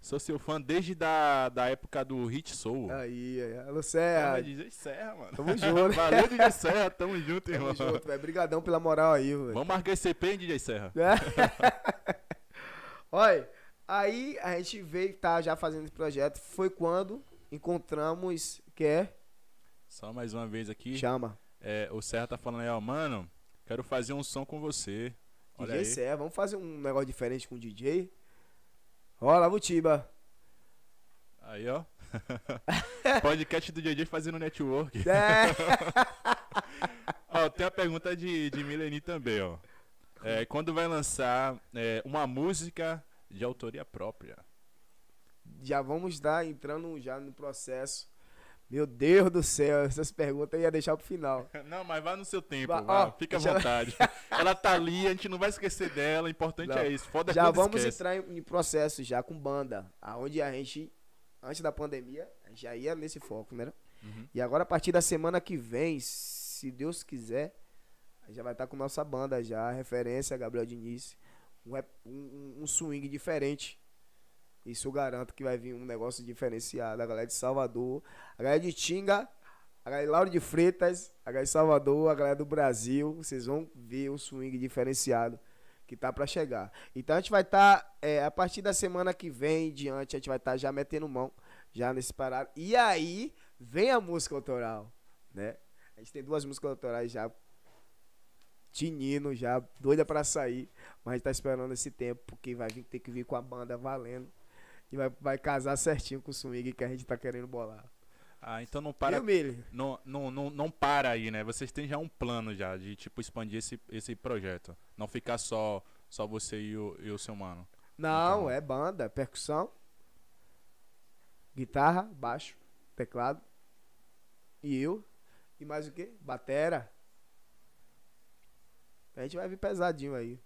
Sou seu fã desde da, da época do Hit Soul. Aí, aí. Alô, Tamo Serra. DJ Serra, mano. Tamo junto. <laughs> Valeu, DJ Serra. Tamo junto, irmão. Tamo junto, velho. Brigadão pela moral aí, velho. Vamos marcar esse EP, hein, DJ Serra? <laughs> Olha, aí a gente veio, tá já fazendo esse projeto. Foi quando encontramos, que é? Só mais uma vez aqui. Chama. É, o Serra tá falando aí, ó, mano, quero fazer um som com você. Olha DJ aí. Serra, vamos fazer um negócio diferente com o DJ? Rola, Vutiba. Aí, ó. <laughs> Podcast do DJ fazendo network. É. <laughs> Ó, tem a pergunta de, de Mileni também, ó. É, quando vai lançar é, uma música de autoria própria? já vamos estar entrando já no processo. Meu Deus do céu, essas perguntas eu ia deixar pro final. <laughs> Não, mas vai no seu tempo, Va- vá, ó, fica à já- vontade. <laughs> Ela tá ali, a gente não vai esquecer dela, o importante Não. é isso. Foda já quando vamos esquece. entrar em, em processo já com banda, aonde a gente antes da pandemia já ia nesse foco, né? Uhum. E agora a partir da semana que vem, se Deus quiser, a gente já vai estar com nossa banda já, referência Gabriel Diniz, um, um- um swing diferente. Isso eu garanto que vai vir um negócio diferenciado. A galera de Salvador, a galera de Tinga, a galera de Lauro de Freitas, a galera de Salvador, a galera do Brasil, vocês vão ver um swing diferenciado que tá pra chegar. Então a gente vai estar, a partir da semana que vem em diante, a gente vai estar já metendo mão, já nesse parado. E aí vem a música autoral, né? A gente tem duas músicas autorais já tinindo, já doida pra sair, mas tá esperando esse tempo, porque vai vir, ter que vir com a banda valendo. E vai, vai casar certinho com o swing que a gente tá querendo bolar. Ah, então não Para... para. E o Mili? Não, não, não, não para aí, né? Vocês têm já um plano já de tipo expandir esse, esse projeto. Não ficar só, só você e o, e o seu mano. Não, Então. é banda, é percussão, guitarra, baixo, teclado. E eu. E mais o quê? Batera. A gente vai vir pesadinho aí.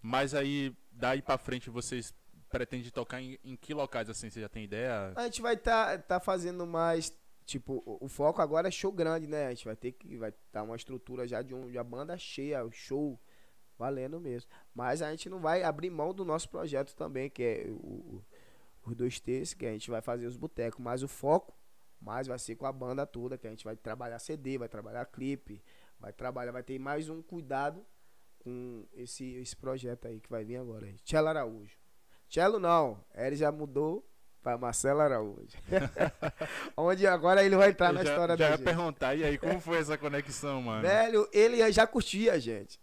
Mas aí, daí pra frente, vocês pretendem tocar em, em que locais assim? Você já tem ideia? A gente vai estar tá, fazendo mais. Tipo, o, foco agora é show grande, né? A gente vai ter que. Vai estar uma estrutura já de, um, de uma banda cheia, show valendo mesmo. Mas a gente não vai abrir mão do nosso projeto também, que é o, os dois terços, que a gente vai fazer os botecos. Mas o foco mais vai ser com a banda toda, que a gente vai trabalhar CD, vai trabalhar clipe, vai trabalhar, vai ter mais um cuidado com esse, esse projeto aí que vai vir agora. Tchelo Araújo. Tchelo não, ele já mudou Pra Marcelo Araújo. <laughs> Onde agora ele vai entrar Eu na já, história já da ia gente. perguntar, e aí, como foi essa conexão, mano? Velho, ele já curtia, gente.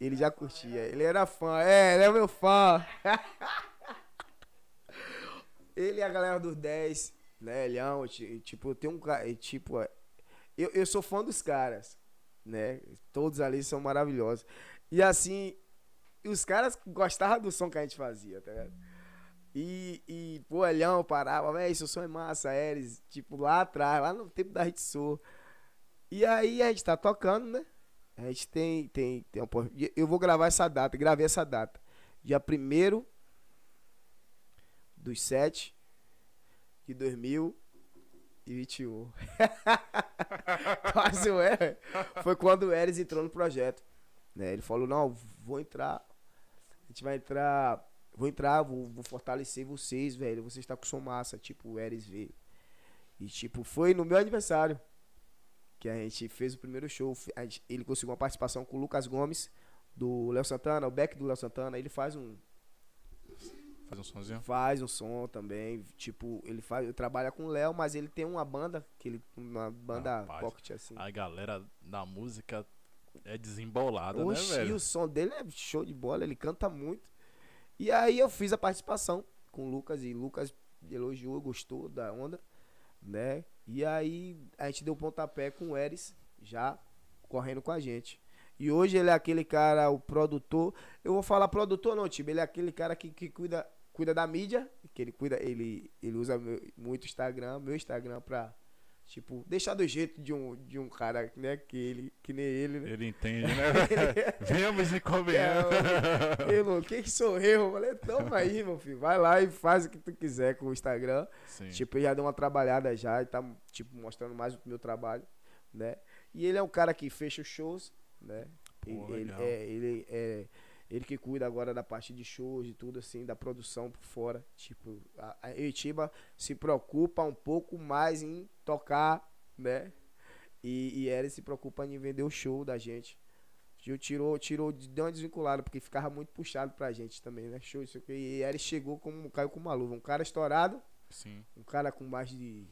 Ele já curtia. Ele era fã. É, ele é meu fã. <laughs> ele e a galera dos 10, né, Leão, ti- tipo, tem um cara, tipo, é, eu, eu sou fã dos caras, né? Todos ali são maravilhosos. E assim, os caras gostavam do som que a gente fazia, tá ligado? E, e pô, Leão parava, velho, seu som é massa, Eres, tipo, lá atrás, lá no tempo da Hit Soul. E aí a gente tá tocando, né? A gente tem, tem, tem um, Eu vou gravar essa data, gravei essa data. Dia 1 dos 7 de 2021. <laughs> Quase é. Foi quando o Eres entrou no projeto. Né? Ele falou, não, vou entrar. Gente vai entrar. Vou entrar, vou, vou fortalecer vocês, velho. Vocês estão com som massa, tipo, o Eres veio. E tipo, foi no meu aniversário que a gente fez o primeiro show. Gente- ele conseguiu uma participação com o Lucas Gomes, do Léo Santana, o Beck do Léo Santana. Ele faz um, Faz um sonzinho? faz um som também. Tipo, ele faz, ele trabalha com o Léo, mas ele tem uma banda, que ele, uma banda Rapaz, pocket assim. A galera da música é desembolada, Oxi, né, velho? o som dele é show de bola, ele canta muito. E aí eu fiz a participação com o Lucas e Lucas elogiou, gostou da onda, né? E aí a gente deu pontapé com o Eres já correndo com a gente. E hoje ele é aquele cara, o produtor. Eu vou falar produtor não, time. Ele é aquele cara que, que cuida, cuida da mídia. Que ele cuida, ele, ele usa meu- muito Instagram, meu Instagram pra, tipo, deixar do jeito de um, de um cara, né? Que ele, que nem ele, né? Ele entende, né? <laughs> Venhamos e convenhamos. É, eu, quem que sou eu? Eu falei, toma aí, meu filho. Vai lá e faz o que tu quiser com o Instagram. Sim. Tipo, ele já deu uma trabalhada já e tá, tipo, mostrando mais o meu trabalho, né? E ele é um cara que fecha os shows, né? Pô, ele, ele é, ele é ele que cuida agora da parte de shows e tudo assim, da produção por fora. Tipo, a, a Itiba se preocupa um pouco mais em tocar, né? E, e ele se preocupa em vender o show da gente. Gil tirou, tirou, deu uma desvinculada, porque ficava muito puxado pra gente também, né? Show, isso aqui. E ele chegou como caiu com uma luva. Um cara estourado, Sim. um cara com mais de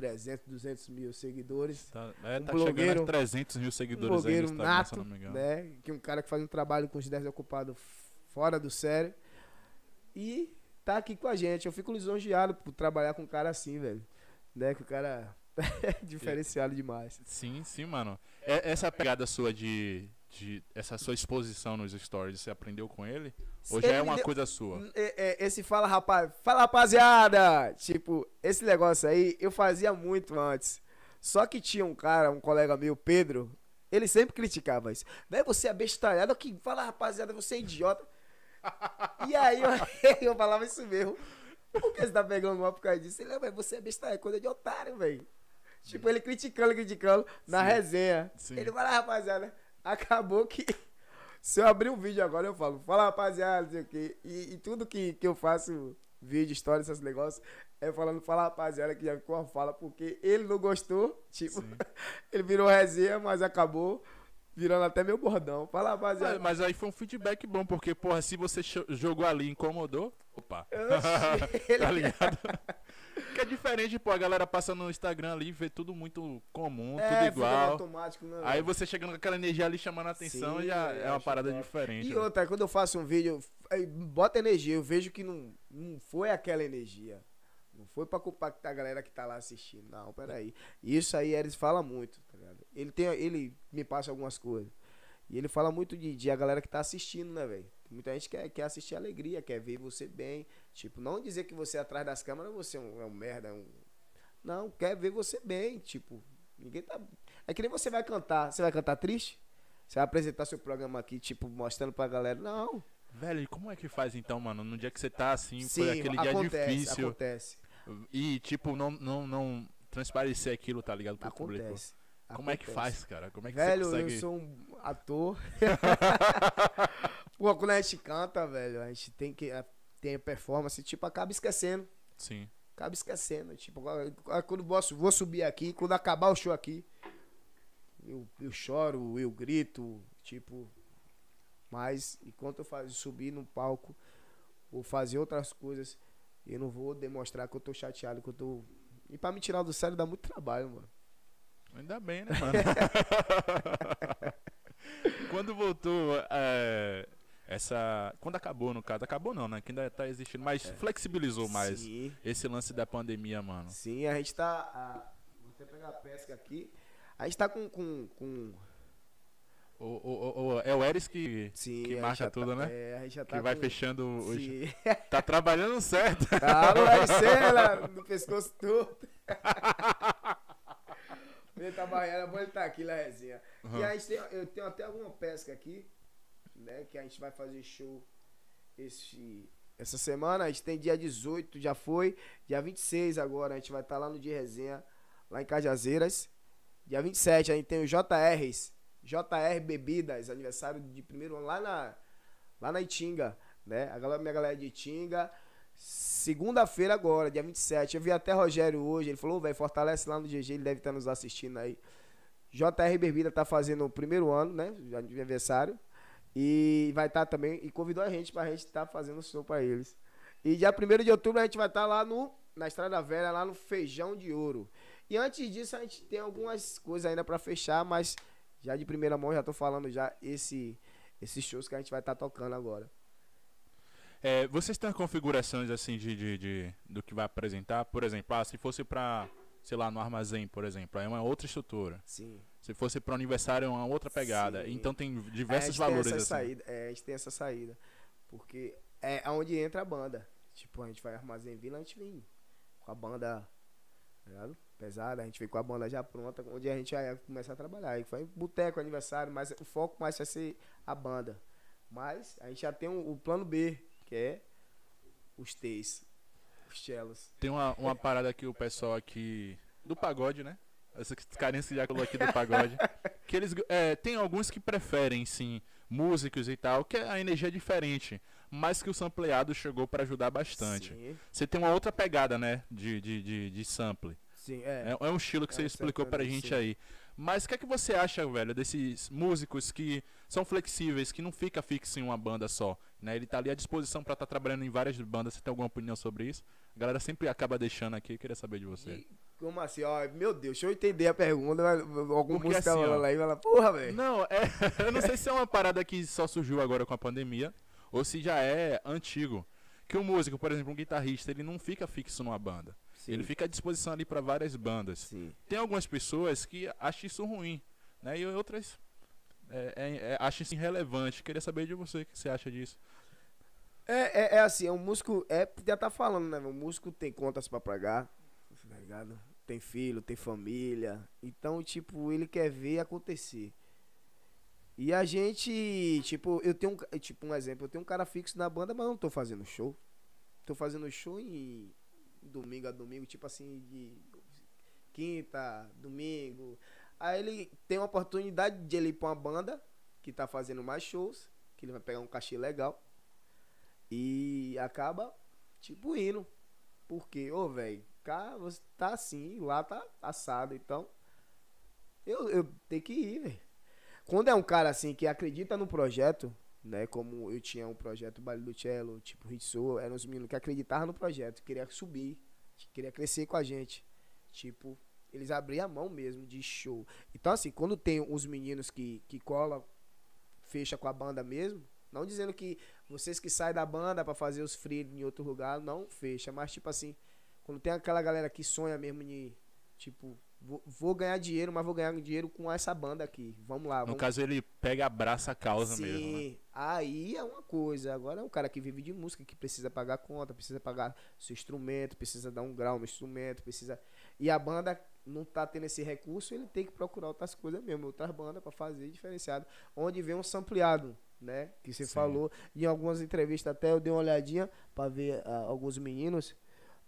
300, 200 mil seguidores. Tá, é, Um tá blogueiro- chegando a 300 mil Um seguidores aí no blogueiro Instagram, se nato, eu não me engano. né? Que um cara que faz um trabalho com os 10 ocupados fora do sério. E tá aqui com a gente. Eu fico lisonjeado por trabalhar com um cara assim, velho. Né? Que o cara <laughs> é diferenciado demais. Sim, sim, mano. É- essa pegada sua de, de. Essa sua exposição nos stories, você aprendeu com ele? Ou já Ele é me uma deu- coisa sua? É, é, esse fala rapaz, fala rapaziada, tipo, esse negócio aí eu fazia muito antes. Só que tinha um cara, um colega meu, Pedro, ele sempre criticava isso. Véi, você é bestalhado, que fala rapaziada, você é idiota. <laughs> E aí eu, <laughs> eu falava isso mesmo. Por que você tá pegando mal por causa disso? Ele, velho, você é bestalhado, é coisa de otário, velho. Tipo, ele criticando, criticando na Sim. resenha. Sim. Ele fala, rapaziada, acabou que <laughs> se eu abrir um vídeo agora, eu falo, fala rapaziada, não sei o quê. E, e tudo que, que eu faço, vídeo, história, esses negócios, é falando, fala rapaziada, que já ficou uma fala, porque ele não gostou, <laughs> tipo, <laughs> ele virou resenha, mas acabou virando até meu bordão. Fala rapaziada. Mas, mas aí foi um feedback bom, porque, porra, se você jogou ali e incomodou, opa. Oxi, ele- tá ligado? Que é diferente, pô, a galera passa no Instagram ali vê tudo muito comum, é, tudo igual. automático, né? Aí você chegando com aquela energia ali chamando a atenção Sim, já é, uma parada top. diferente. E né? outra, quando eu faço um vídeo, bota energia, eu vejo que não, não foi aquela energia. Não foi pra culpar a galera que tá lá assistindo. Não, peraí. Isso aí eles falam muito, tá ligado? Ele, tem, ele me passa algumas coisas. E ele fala muito de, de a galera que tá assistindo, né, velho? Muita gente quer, quer assistir alegria, quer ver você bem. Tipo, não dizer que você atrás das câmeras você é um, é um merda, é um. Não, quer ver você bem. Tipo, ninguém tá. É que nem você vai cantar. Você vai cantar triste? Você vai apresentar seu programa aqui, tipo, mostrando pra galera. Não. Velho, e como é que faz então, mano? No dia que você tá assim, Sim, foi aquele dia acontece, difícil. acontece. E, tipo, não, não, não transparecer aquilo, tá ligado? Pro público. Acontece. Como é que faz, cara? Como é que velho, você consegue. eu sou um ator. <laughs> Pô, quando a gente canta, velho, a gente tem que. Tem a performance, tipo, acaba esquecendo. Sim. Acaba esquecendo. Tipo, quando vou, vou subir aqui, quando acabar o show aqui, eu, eu choro, eu grito, tipo. Mas enquanto eu faz, subir no palco, ou fazer outras coisas, Eu não vou demonstrar que eu tô chateado, que eu tô. E pra me tirar do sério dá muito trabalho, mano. Ainda bem, né, mano? <laughs> <laughs> Quando voltou é, essa. Quando acabou, no caso, acabou não, né? Que ainda tá existindo, mas flexibilizou mais Sim, esse lance da pandemia, mano. sim, a gente tá. a- Vou até pegar a pesca aqui. A gente tá com. com, com O, o, o- é o Eris que, sim, que a gente marca já tudo, tá, né? É, a gente já tá que vai com- fechando hoje. <laughs> Tá trabalhando certo. <laughs> Tá, ser, ela no pescoço todo. <laughs> Ele tá barreando, bom ele tá aqui na resenha. Uhum. E a gente tem, eu tenho até alguma pesca aqui, né? Que a gente vai fazer show esse, essa semana. A gente tem dia 18, já foi. Dia 26 agora, a gente vai estar lá no de resenha, lá em Cajazeiras. Dia 27 a gente tem o JRs, JR Bebidas, aniversário de primeiro ano lá na, lá na Itinga, né? A galera, minha galera de Itinga. Segunda-feira agora, dia 27. Eu vi até Rogério hoje, ele falou, velho, fortalece lá no GG, ele deve estar nos assistindo aí. JR Bebida tá fazendo o primeiro ano, né? De aniversário. E vai estar também, e convidou a gente pra gente estar fazendo show pra eles. E dia 1 de outubro a gente vai estar lá no, na Estrada Velha, lá no Feijão de Ouro. E antes disso a gente tem algumas coisas ainda pra fechar, mas já de primeira mão já tô falando já esse, esses shows que a gente vai estar tocando agora. É, vocês têm configurações assim de, de, de- do que vai apresentar? Por exemplo, ah, se fosse pra, sei lá, no armazém, por exemplo, aí é uma outra estrutura. Sim. Se fosse pra aniversário, é uma outra pegada. Sim. Então tem É, diversos gente valores assim. saída, é, a gente tem essa saída. Porque é onde entra a banda. Tipo, a gente vai armazém vila, a gente vem com a banda tá pesada, a gente vem com a banda já pronta, onde a gente vai começar a trabalhar. Aí foi boteco, aniversário, mas o foco mais vai ser a banda. Mas a gente já tem o, o plano B, que é os T's, os cellos. Tem uma, uma parada que o pessoal aqui do pagode, né? Carinhas que já colocou aqui do pagode. <laughs> que eles é, tem alguns que preferem sim músicos e tal, que a energia é diferente, mas que o sampleado chegou pra ajudar bastante. Sim, Você tem uma outra pegada, né, de, de, de, de sample. sim, é. É, é um estilo que É você um explicou pra gente sim. aí. Mas o que é que você acha, velho, desses músicos que são flexíveis, que não fica fixo em uma banda só, né? Ele tá ali à disposição pra estar trabalhando em várias bandas. Você tem alguma opinião sobre isso? A galera sempre acaba deixando aqui, eu queria saber de você. E como assim? Ó, meu Deus, deixa eu entender a pergunta. Algum Porque música assim, ó, falando aí vai lá, porra, velho. Não, é, <laughs> eu não sei se é uma parada que só surgiu agora com a pandemia ou se já é antigo. Que o músico, por exemplo, um guitarrista, ele não fica fixo numa banda. Sim. Ele fica à disposição ali pra várias bandas. Sim. Tem algumas pessoas que acham isso ruim, né? E outras é, é, é, acham isso irrelevante. Queria saber de você o que você acha disso. É, é, é assim, é um músico, é, já tá falando, né? O músico tem contas pra pagar, tá ligado? Tem filho, tem família. Então, tipo, ele quer ver acontecer. E a gente, tipo, eu tenho um, tipo, um exemplo, eu tenho um cara fixo na banda, mas eu não tô fazendo show. Tô fazendo show em domingo a domingo, tipo assim, de quinta, domingo. Aí ele tem uma oportunidade de ele ir pra uma banda que tá fazendo mais shows, que ele vai pegar um cachê legal. E acaba, tipo, indo. Porque, ô, velho, cá você tá assim, lá tá assado. Então, eu, eu tenho que ir, velho. Quando é um cara assim que acredita no projeto, né? Como eu tinha um projeto Baile do Cello, tipo Ritsu, eram os meninos que acreditavam no projeto, queria subir, queria crescer com a gente. Tipo, eles abriam a mão mesmo de show. Então, assim, quando tem uns meninos que, que cola, fecha com a banda mesmo, não dizendo que vocês que saem da banda pra fazer os free em outro lugar, não fecha. Mas, tipo assim, quando tem aquela galera que sonha mesmo de, tipo, vou, vou ganhar dinheiro, mas vou ganhar dinheiro com essa banda aqui. Vamos lá. No Vamos... caso, ele pega abraça a causa Sim, mesmo. Né? aí é uma coisa. Agora é um cara que vive de música, que precisa pagar conta, precisa pagar seu instrumento, precisa dar um grau no instrumento, precisa. E a banda não tá tendo esse recurso, ele tem que procurar outras coisas mesmo, outras bandas pra fazer diferenciado. Onde vem um sampleado, né? Que você Sim. falou. Em algumas entrevistas até eu dei uma olhadinha pra ver ah, alguns meninos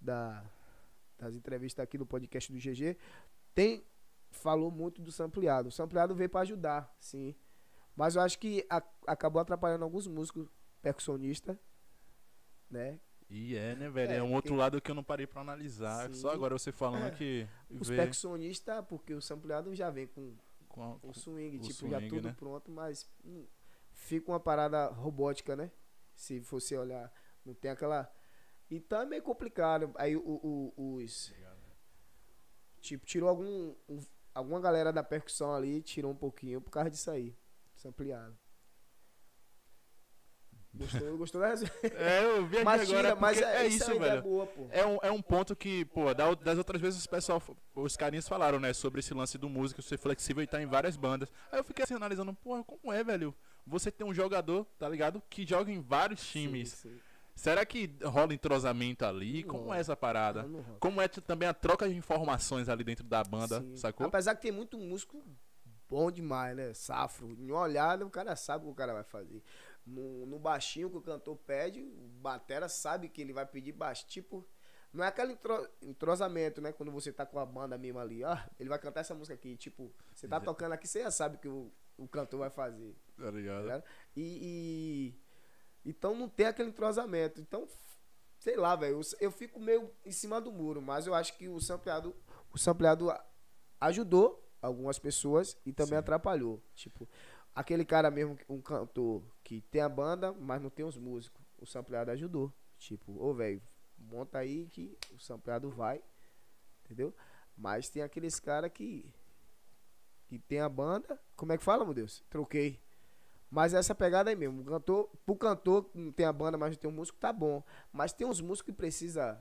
da, das entrevistas aqui do podcast do GG. Tem. Falou muito do sampleado. O sampleado veio pra ajudar, sim. Mas eu acho que a- acabou atrapalhando alguns músicos percussionistas, né? E é, né, velho? É, É, um outro lado que eu não parei pra analisar. Sim. Só agora você falando É. que Os vê percussionistas, porque o sampleado já vem com com a- o swing, o tipo, já swing, tudo né? pronto, mas hum, fica uma parada robótica, né? Se você olhar, não tem aquela Então é meio complicado. Aí o, o- os. Tipo, tirou algum. um- alguma galera da percussão ali, tirou um pouquinho por causa disso aí. Ampliado. Gostou, <laughs> gostou da resenha? É, eu vi aqui Mas agora. tira, mas é, é isso, isso, é velho. boa, pô. É um, é um ponto que, pô, da- das outras vezes o pessoal, os carinhas falaram, né, sobre esse lance do músico ser flexível e tá em várias bandas. Aí eu fiquei assim analisando, porra, como é, velho? Você tem um jogador, tá ligado? Que joga em vários times. Sim, sim. Será que rola entrosamento ali? Como Não. é essa parada? Não, não. Como é t- também a troca de informações ali dentro da banda, Sim. sacou? Apesar que tem muito músico bom demais, né? Safro. Em uma olhada, o cara sabe o que o cara vai fazer. No, no baixinho que o cantor pede, o batera sabe que ele vai pedir baixo. Tipo, não é aquele entro- entrosamento, né? Quando você tá com a banda mesmo ali, ah, ele vai cantar essa música aqui. Tipo, você tá tocando aqui, você já sabe o que o, o cantor vai fazer. Tá tá ligado? ligado? E, e- Então não tem aquele entrosamento. Então, sei lá, velho. Eu, eu fico meio em cima do muro, mas eu acho que o sampleado, o sampleado ajudou algumas pessoas e também Sim. atrapalhou. Tipo, aquele cara mesmo, um cantor que tem a banda, mas não tem os músicos. O sampleado ajudou. Tipo, ô, velho, monta aí que o sampleado vai. Entendeu? Mas tem aqueles caras que. Que tem a banda. Como é que fala, meu Deus? Troquei. Mas essa pegada aí mesmo. O cantor, pro cantor que não tem a banda, mas não tem um músico, tá bom. Mas tem uns músicos que precisa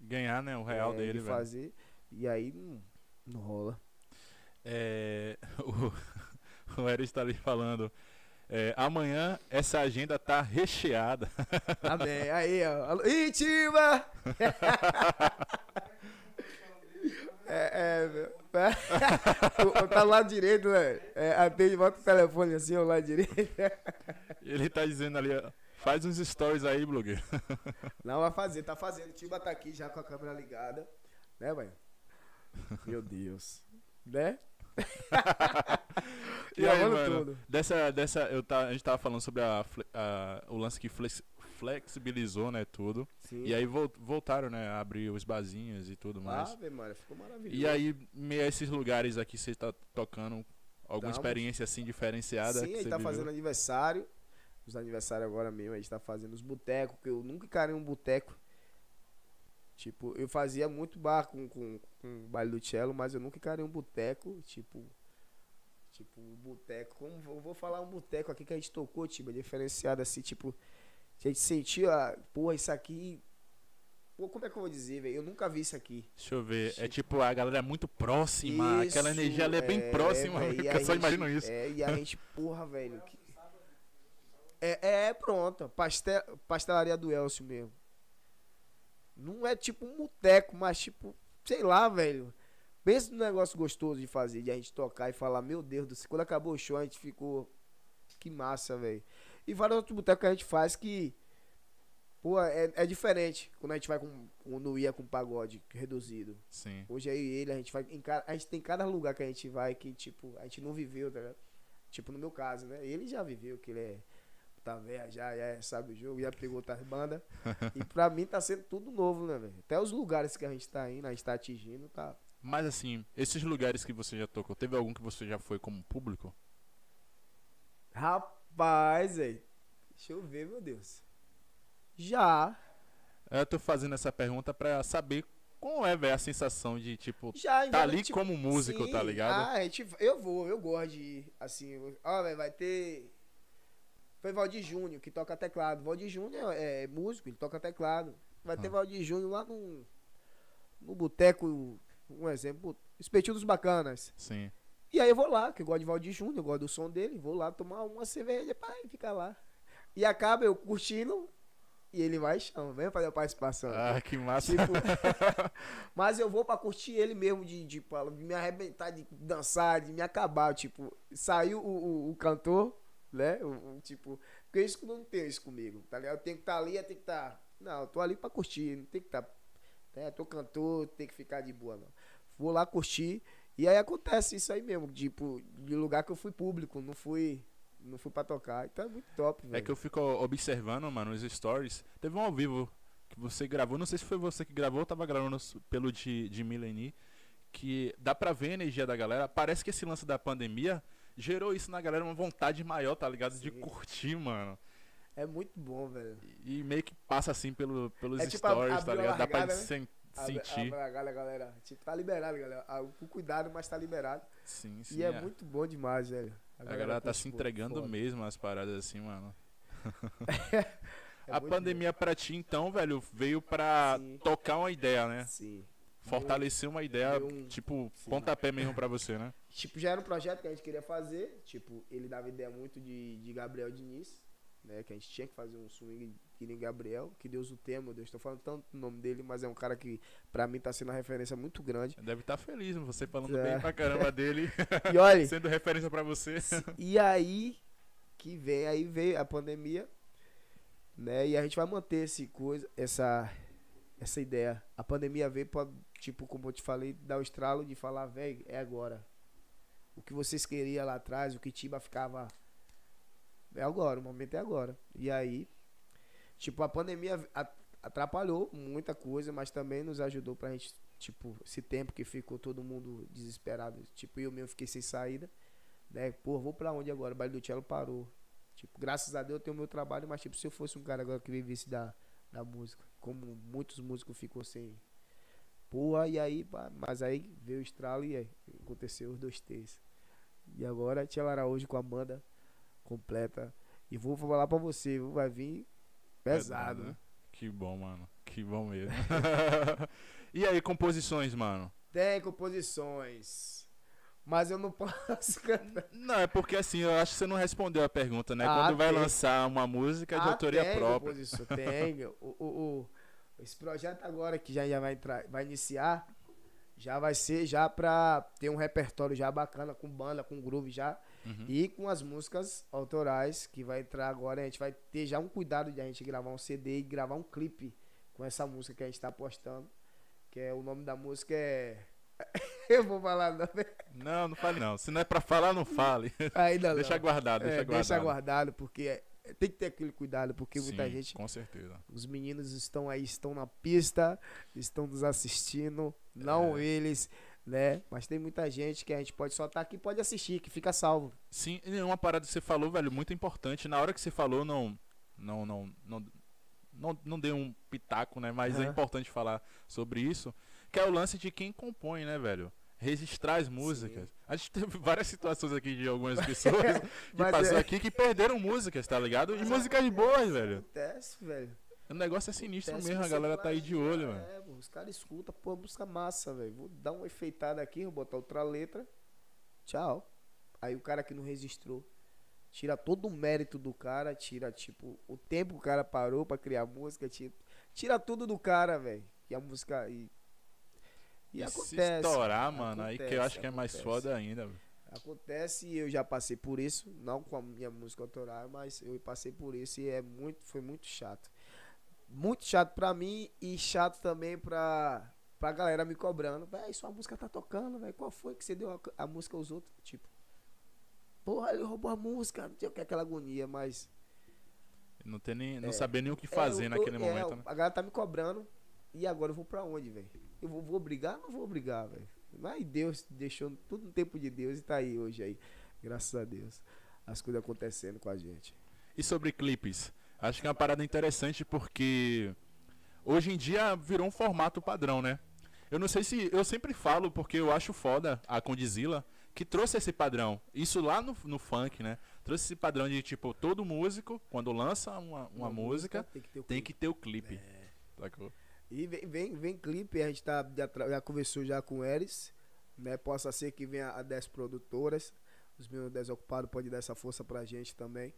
Ganhar, né, o real é, dele, de velho. fazer. E aí não, não rola. É, <laughs> o, o Eris tá ali falando. é, amanhã essa agenda tá recheada. <laughs> Amém. Aí, ó. Alô, Ih, Tima! <laughs> É, é, meu. <laughs> Tá do lado direito, né? É, atende, bota o telefone assim, ao lado direito. Ele tá dizendo ali, ó, faz uns stories aí, blogueiro. Não, vai fazer, tá fazendo. O Tiba tá aqui já com a câmera ligada. Né, velho? Meu Deus. Né? <laughs> E aí, mano, tudo. dessa, dessa, eu tá, a gente tava falando sobre a, a- o lance que flex- flexibilizou, né, tudo. Sim. E aí vol- voltaram, né, a abrir os barzinhos e tudo mais. Ave Maria, ficou maravilhoso. e aí, meio a esses lugares aqui, você tá tocando alguma experiência assim diferenciada? Sim, que a gente tá viveu? fazendo aniversário. Os aniversários agora mesmo, a gente tá fazendo os botecos, que eu nunca encarei um boteco. Tipo, eu fazia muito bar com, com, com o baile do cello, mas eu nunca encarei um boteco, tipo. Tipo, um boteco. Como eu vou falar um boteco aqui que a gente tocou, tipo, diferenciado assim, tipo. A gente sentia, porra, isso aqui. Pô, como é que eu vou dizer, velho? Eu nunca vi isso aqui. Deixa eu ver. É Tipo- a galera é muito próxima, aquela Isso, energia ali é bem próxima, velho, e que <laughs> eu só gente- imagino isso. É, e a gente, porra, velho. que- É, é, pronto. Pastel, pastelaria do Elcio mesmo. Não é tipo um boteco, mas tipo, sei lá, velho. Pensa num negócio gostoso de fazer, de a gente tocar e falar, meu Deus do céu. Quando acabou o show, a gente ficou. Que massa, velho. E vários outros botecos que a gente faz que. Pô, é, é diferente quando a gente vai com. Quando ia com pagode reduzido. Sim. Hoje aí ele, a gente vai em ca- a gente tem cada lugar que a gente vai que tipo, a gente não viveu, tá ligado? Tipo no meu caso, né? Ele já viveu, que ele é tá velho, já, já sabe o jogo, já pegou outras bandas. <laughs> e pra mim tá sendo tudo novo, né, velho? Até os lugares que a gente tá indo, a gente tá atingindo, tá. Mas assim, esses lugares que você já tocou, teve algum que você já foi como público? Rapaz, velho. Deixa eu ver, meu Deus. Já. Eu tô fazendo essa pergunta pra saber como é, velho, a sensação de, tipo, Já, tá já, ali tipo, como músico, sim. tá ligado? Ah, gente, eu vou, eu gosto de ir, assim, ó, velho, vai ter foi Valdir Júnior que toca teclado. Valdir Júnior é, é músico, ele toca teclado. Vai ter Ah. Valdir Júnior lá no no boteco, um exemplo, Espetinho dos Bacanas. Sim. E aí eu vou lá, que eu gosto de Valdir Júnior, eu gosto do som dele, vou lá tomar uma cerveja, pá, e ficar lá. E acaba eu curtindo e ele vai e chama, vem fazer a participação. Ah, que massa. Tipo, <laughs> mas eu vou pra curtir ele mesmo, de, de, de me arrebentar, de dançar, de me acabar. Tipo, saiu o, o, o cantor, né? O, o, tipo, porque isso não tem isso comigo, tá ligado? Eu tenho que estar ali, eu tenho que estar. Não, eu tô ali pra curtir, não tem que estar. né? tô cantor, tem que ficar de boa, não. Vou lá curtir. E aí acontece isso aí mesmo, tipo, de lugar que eu fui público, não fui. Não fui pra tocar. Então é muito top, velho. É que eu fico observando, mano, os stories. Teve um ao vivo que você gravou, não sei se foi você que gravou, eu tava gravando pelo de, de Mileni, que dá pra ver a energia da galera. Parece que esse lance da pandemia gerou isso na galera, uma vontade maior, tá ligado? De Sim. curtir, mano. É muito bom, velho. E meio que passa assim pelo, pelos É tipo, stories, tá ligado? Dá pra largada, né? Sentir. a galera, galera. Tipo, tá liberado, galera. Com cuidado, mas tá liberado. Sim, sim. e é, é. muito bom demais, velho. A galera tá curte se muito, entregando foda. mesmo as paradas assim, mano. <laughs> <laughs> É a pandemia pra ti, então, velho, veio pra Sim. tocar uma ideia, né? Sim. Fortalecer uma ideia, um- tipo, sim. pontapé mesmo pra você, né? <laughs> Tipo, já era um projeto que a gente queria fazer. Tipo, ele dava ideia muito de, de Gabriel Diniz, né? Que a gente tinha que fazer um swing que nem Gabriel. Que Deus o tema, meu Deus. Tô falando tanto o nome dele, mas é um cara que, pra mim, tá sendo uma referência muito grande. Deve estar feliz, você falando É. bem pra caramba dele, <laughs> E olha, <laughs> sendo referência pra você. e aí que vem, aí veio a pandemia, né? E a gente vai manter esse coisa, essa, essa ideia. A pandemia veio pra, tipo, como eu te falei, dar o estralo de falar, velho, é agora. O que vocês queriam lá atrás, o que Tiba ficava. É agora, o momento é agora. E aí, tipo, a pandemia atrapalhou muita coisa, mas também nos ajudou pra gente, tipo, esse tempo que ficou todo mundo desesperado. Tipo, eu mesmo fiquei sem saída né? Pô, vou pra onde agora? O baile do cello parou. Tipo, graças a Deus eu tenho meu trabalho, mas tipo, se eu fosse um cara agora que vivesse da, da música, como muitos músicos ficou sem. Porra, e aí, mas aí veio o estralo e aí aconteceu os dois T's. E agora Tia Araújo com a banda completa. E vou falar pra você, vai vir pesado. né? Que bom, mano. Que bom mesmo. <laughs> e aí, composições, mano? Tem composições. Mas eu não <laughs> posso cantar. Não, é porque assim, eu acho que você não respondeu a pergunta, né? Ah, Quando vai tem. lançar uma música de Ah, autoria tem própria. composição, tem. <laughs> o, o, o- esse projeto agora que já, já vai entrar, vai iniciar, já vai ser já pra ter um repertório já bacana, com banda, com groove já. Uhum. E com as músicas autorais que vai entrar agora, a gente vai ter já um cuidado de a gente gravar um CD e gravar um clipe com essa música que a gente tá postando. Que é o nome da música é. <laughs> Eu vou falar não, né? Não, não fale não. Se não é pra falar, não fale. <laughs> Ainda não. deixa guardado, deixa É, guardado. deixa guardado, porque é- tem que ter aquele cuidado, porque muita Sim, gente Com certeza. Os meninos estão aí, estão na pista, estão nos assistindo, não É. eles, né? Mas tem muita gente que a gente pode só estar aqui e pode assistir, que fica salvo. Sim, e uma parada que você falou, velho, muito importante. Na hora que você falou, não. Não, não, não, não, não dei um pitaco, né? Mas é Aham. importante falar sobre isso. Que é o lance de quem compõe, né, velho? Registrar as músicas. A gente teve <laughs> várias situações aqui de algumas pessoas <laughs> que passou é- aqui que perderam músicas, tá ligado? E músicas boas, velho. Acontece, velho. O negócio é sinistro Acontece mesmo, a galera tá aí de olho, mano. É, pô, os caras escutam, pô, música massa, velho. Vou dar uma enfeitada aqui, vou botar outra letra. Tchau. Aí o cara que não registrou. Tira todo o mérito do cara, tira, tipo, o tempo que o cara parou pra criar música, tira, tira tudo do cara, velho. E a música. E, e, E acontece. se estourar, mano, aí que eu acontece, acho que é mais acontece. foda ainda, velho. Acontece e eu já passei por isso, não com a minha música autoral, mas eu passei por isso e é muito, foi muito chato. Muito chato pra mim e chato também pra, pra galera me cobrando. Véi, sua música tá tocando, velho. Qual foi que você deu a, a música aos outros? Tipo, porra, ele roubou a música, não sei o que, aquela agonia, mas. Não, tem nem, não É. saber nem o que É, fazer eu- naquele eu- momento, é, né? A galera tá me cobrando e agora eu vou pra onde, velho? Eu vou, vou brigar? Não vou brigar, velho. Mas Deus deixou tudo no tempo de Deus e tá aí hoje aí. Graças a Deus. As coisas acontecendo com a gente. E sobre clipes? Acho que é uma parada interessante porque hoje em dia virou um formato padrão, né? Eu não sei se. Eu sempre falo porque eu acho foda a Condizila que trouxe esse padrão. Isso lá no, no funk, né? Trouxe esse padrão de tipo, todo músico, quando lança uma, uma, música, tem que ter o clipe. que ter o clipe. Sacou? E vem, vem, vem clipe, a gente tá, já, já conversou já com o Eris, né? Possa ser que venha a 10 produtoras. Os meus desocupados podem dar essa força pra gente também.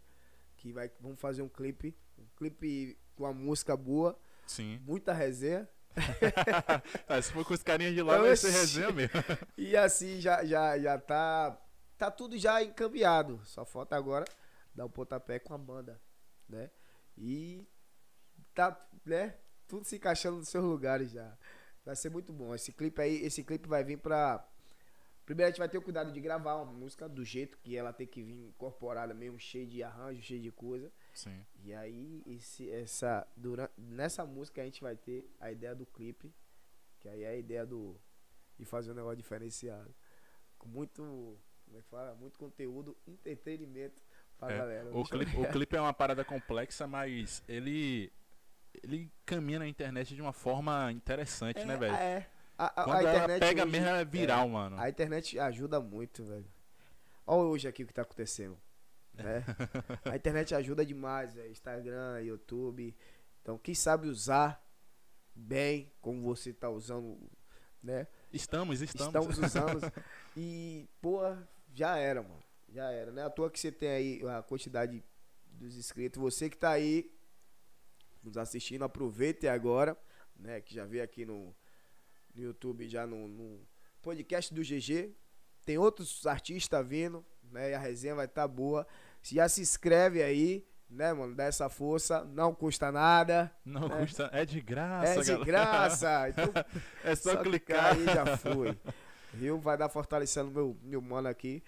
Que vai, vamos fazer um clipe. Um clipe com a música boa, Sim. muita resenha. <laughs> Ah, se for com os carinhas de lá, vai ser resenha mesmo. <laughs> E assim já, já, já tá. Tá tudo já encaminhado. Só falta agora dar o pontapé com a banda. Né? E tá, né? Tudo se encaixando nos seus lugares já. Vai ser muito bom. Esse clipe aí, esse clipe vai vir pra. Primeiro a gente vai ter o cuidado de gravar uma música do jeito que ela tem que vir incorporada mesmo, cheio de arranjo, cheio de coisa. Sim. E aí, esse, essa, durante, nessa música a gente vai ter a ideia do clipe, que aí é a ideia do de fazer um negócio diferenciado. Com muito, como é que fala? Muito conteúdo, entretenimento pra É, galera. O clipe, o clipe é uma <laughs> parada complexa, mas ele. Ele caminha na internet de uma forma interessante, né, velho? É, a, a- a Quando ela internet pega hoje- mesmo, é viral, mano. A internet ajuda muito, velho. Olha hoje aqui o que tá acontecendo. Né? a internet ajuda demais, velho. Instagram, YouTube. Então, quem sabe usar bem, como você tá usando, né? Estamos, estamos. Estamos usando. <laughs> e, pô, já era, mano. Já era. Não é à toa que você tem aí a quantidade dos inscritos. Você que tá aí nos assistindo, aproveite agora, né? Que já veio aqui no, no YouTube, já no, no podcast do GG. Tem outros artistas vindo, né? E a resenha vai estar boa. Se já se inscreve aí, né, mano? Dá essa força. Não custa nada. Não É. custa. É de graça, é de galera. graça. Então, <laughs> É só, só clicar. aí já foi. Viu? Vai dar fortalecendo meu, meu mano aqui,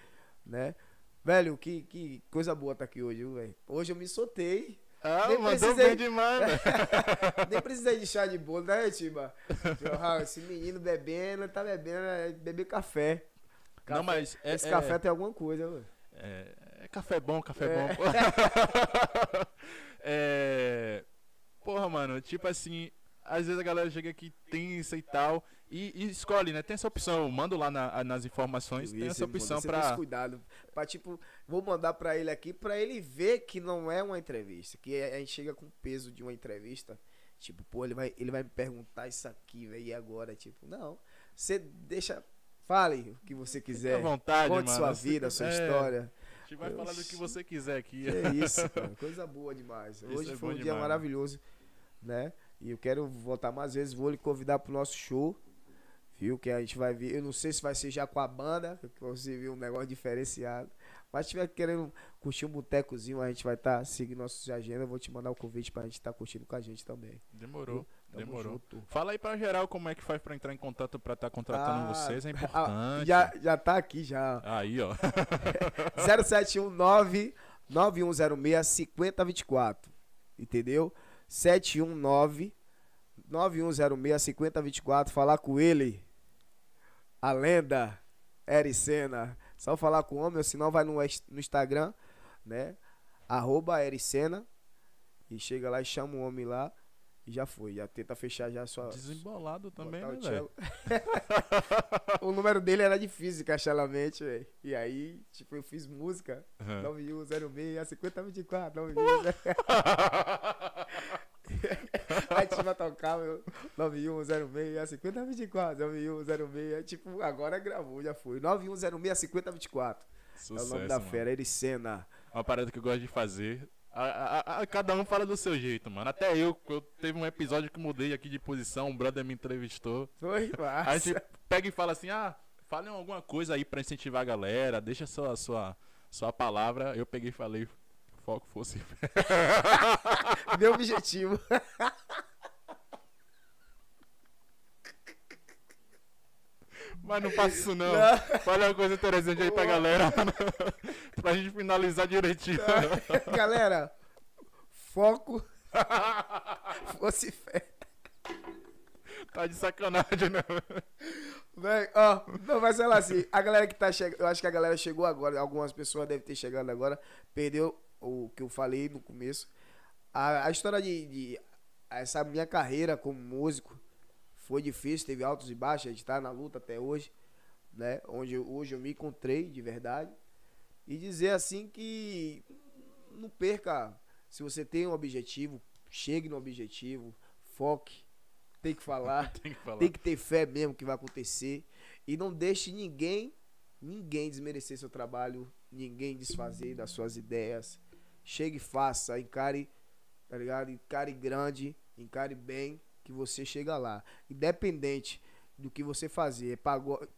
né? Velho, que, que coisa boa tá aqui hoje, viu, velho? Hoje eu me soltei. Ah, Nem mandou precisei- bem demais, velho. <laughs> Nem precisei de chá de bolo, né, Tiba? Esse menino bebendo, tá bebendo, é beber café. Não, Café- mas é, Esse é- café tem alguma coisa, velho. É, é café bom, café É. bom. <laughs> é, porra, mano, tipo assim, às vezes a galera chega aqui tensa e tal e, e escolhe, né? Tem essa opção, eu mando lá na- nas informações, tem essa opção pra. cuidado. Pra, tipo, vou mandar pra ele aqui pra ele ver que não é uma entrevista. Que a gente chega com o peso de uma entrevista. Tipo, pô, ele vai, ele vai me perguntar isso aqui, velho, e agora? Tipo, não. Você deixa. Fale o que você Fica à quiser. vontade, Conte mano. sua vida, sua é, história. A gente vai falar do que você quiser aqui. Que é isso, cara. Coisa boa demais. Hoje é foi um dia demais, maravilhoso, né? E eu quero voltar mais vezes. Vou lhe convidar pro nosso show. Viu? Que a gente vai ver. Eu não sei se vai ser já com a banda, <laughs> que você viu um negócio diferenciado. Mas se tiver querendo curtir um botecozinho, a gente vai estar seguindo nossas agendas. Eu vou te mandar o convite pra gente estar curtindo com a gente também. Demorou, demorou. junto. Fala aí pra geral como é que faz pra entrar em contato pra estar contratando Ah, vocês, é <laughs> importante. já, já tá aqui já. Aí, ó. 0719 9106 5024. Entendeu? 719 9106 5024. Falar com ele. A lenda Ericena. Só falar com o homem, ou senão vai no, no Instagram, né? Arroba Ericena. E chega lá e chama o homem lá. E já foi. Já tenta fechar já a sua. Desembolado também, né, o velho? <laughs> o número dele era difícil de encaixar na mente, velho. E aí, tipo, eu fiz música. Aham. 9106 5024, 91. Aí tipo, vai tocar, meu. 9106 5024, 9106. Tipo, agora gravou, já foi. 9106 5024. É o nome Sucesso, da mano. fera, Ericena. Uma parada que eu gosto de fazer. A- a- a- cada um fala do seu jeito, mano. Até eu, eu teve um episódio que mudei aqui de posição, um brother me entrevistou. Foi, Aí a massa. gente pega e fala assim: ah, falem alguma coisa aí pra incentivar a galera, deixa sua, sua, sua palavra. Eu peguei e falei: foco fosse. <laughs> Meu objetivo. <laughs> Mas não faça isso não. Não. Fala uma coisa interessante aí pra galera. pra gente finalizar direitinho. Galera, foco. <laughs> Fosse fé. tá de sacanagem, né? Véi, ó, não, mas sei lá assim, a galera que tá chegando, eu acho que a galera chegou agora, algumas pessoas devem ter chegado agora, perdeu o que eu falei no começo. A, a história de, de- essa minha carreira como músico foi difícil, teve altos e baixos, a gente tá na luta até hoje, né? Onde eu- hoje eu me encontrei de verdade. E dizer assim que não perca, se você tem um objetivo, chegue no objetivo, foque, tem que falar. <laughs> Tem que falar. Tem que ter fé mesmo que vai acontecer. E não deixe ninguém, ninguém desmerecer seu trabalho, ninguém desfazer das suas ideias. Chegue e faça, encare, tá ligado? Encare grande, encare bem, que você chega lá. Independente do que você fazer,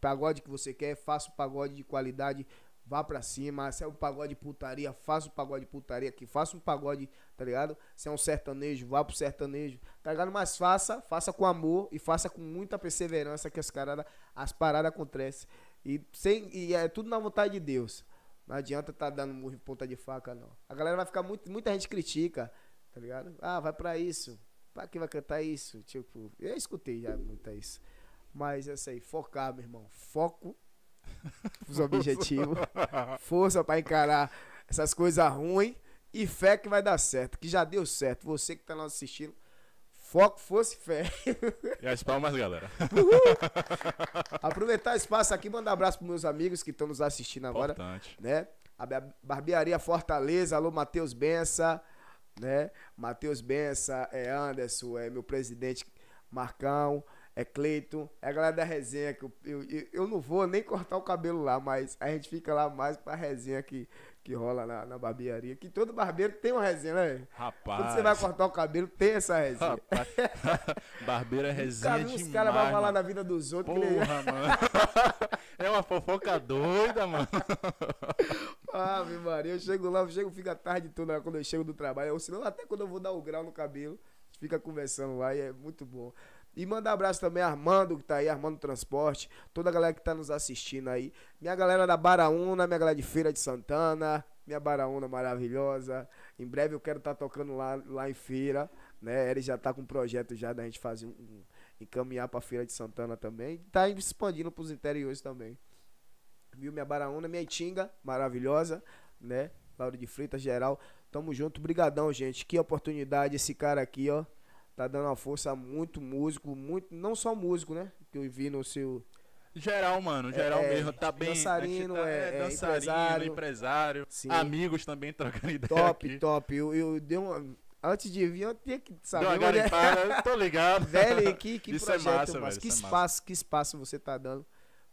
pagode, que você quer, faça o pagode de qualidade, vá pra cima. Se é um pagode de putaria, faça um pagode de putaria aqui, faça um pagode, tá ligado? Se é um sertanejo, vá pro sertanejo, tá ligado? Mas faça, faça com amor e faça com muita perseverança que as, carada, as paradas acontecem. E, sem, e é tudo na vontade de Deus. Não adianta tá dando murro em ponta de faca, não. A galera vai ficar muito. Muita gente critica, tá ligado? Ah, vai pra isso. Pra que vai cantar isso? Tipo, eu escutei já muito isso. Mas é isso aí, focar, meu irmão. Foco os <laughs> objetivos. Força pra encarar essas coisas ruins e fé que vai dar certo, que já deu certo. Você que tá nos assistindo, foco fosse fé. E as palmas, galera. Aproveitar o espaço aqui, mandar um abraço pros meus amigos que estão nos assistindo agora, Importante. né? A Ba- Barbearia Fortaleza, alô Matheus Bença, né? Matheus Bença, é Anderson, é meu presidente Marcão, é Cleiton, é a galera da resenha que eu, eu, eu- não vou nem cortar o cabelo lá, mas a gente fica lá mais pra resenha que, que rola na, na barbearia. Que todo barbeiro tem uma resenha, né? Rapaz. Quando você vai cortar o cabelo, tem essa resenha. Rapaz. <laughs> Barbeiro é resenha Cara, demais. os caras vão falar na vida dos outros. que nem- Porra, mano. <laughs> É uma fofoca doida, mano. <laughs> Ave Maria, eu chego lá, eu chego, fica a tarde toda quando eu chego do trabalho. Ou senão, até quando eu vou dar o grau no cabelo, fica conversando lá e é muito bom. E mandar abraço também a Armando, que tá aí, Armando Transporte, toda a galera que tá nos assistindo aí. Minha galera da Baraúna, minha galera de Feira de Santana, minha Baraúna maravilhosa. Em breve eu quero estar tocando lá, lá em Feira, né? Ele já tá com um projeto já da gente fazer um, um- encaminhar pra Feira de Santana também. Tá expandindo pros interiores também. Viu? Minha Baraúna, minha Itinga, maravilhosa, né? Lauro de Freitas, geral. Tamo junto, brigadão, gente. Que oportunidade esse cara aqui, ó. Tá dando uma força a muito músico, muito, não só músico, né? Que eu vi no seu Geral, mano, geral É, mesmo. Tá bem. dançarino, tá- é- é dançarino, empresário. empresário. Sim. Amigos também trocando ideia. top, aqui. top. Eu, eu dei uma antes de vir, eu tinha que Deu saber uma onde é- garimpada, <laughs> tô ligado. Velho, que, que Isso é projeto, massa, mas velho, que isso é massa. espaço, que espaço você tá dando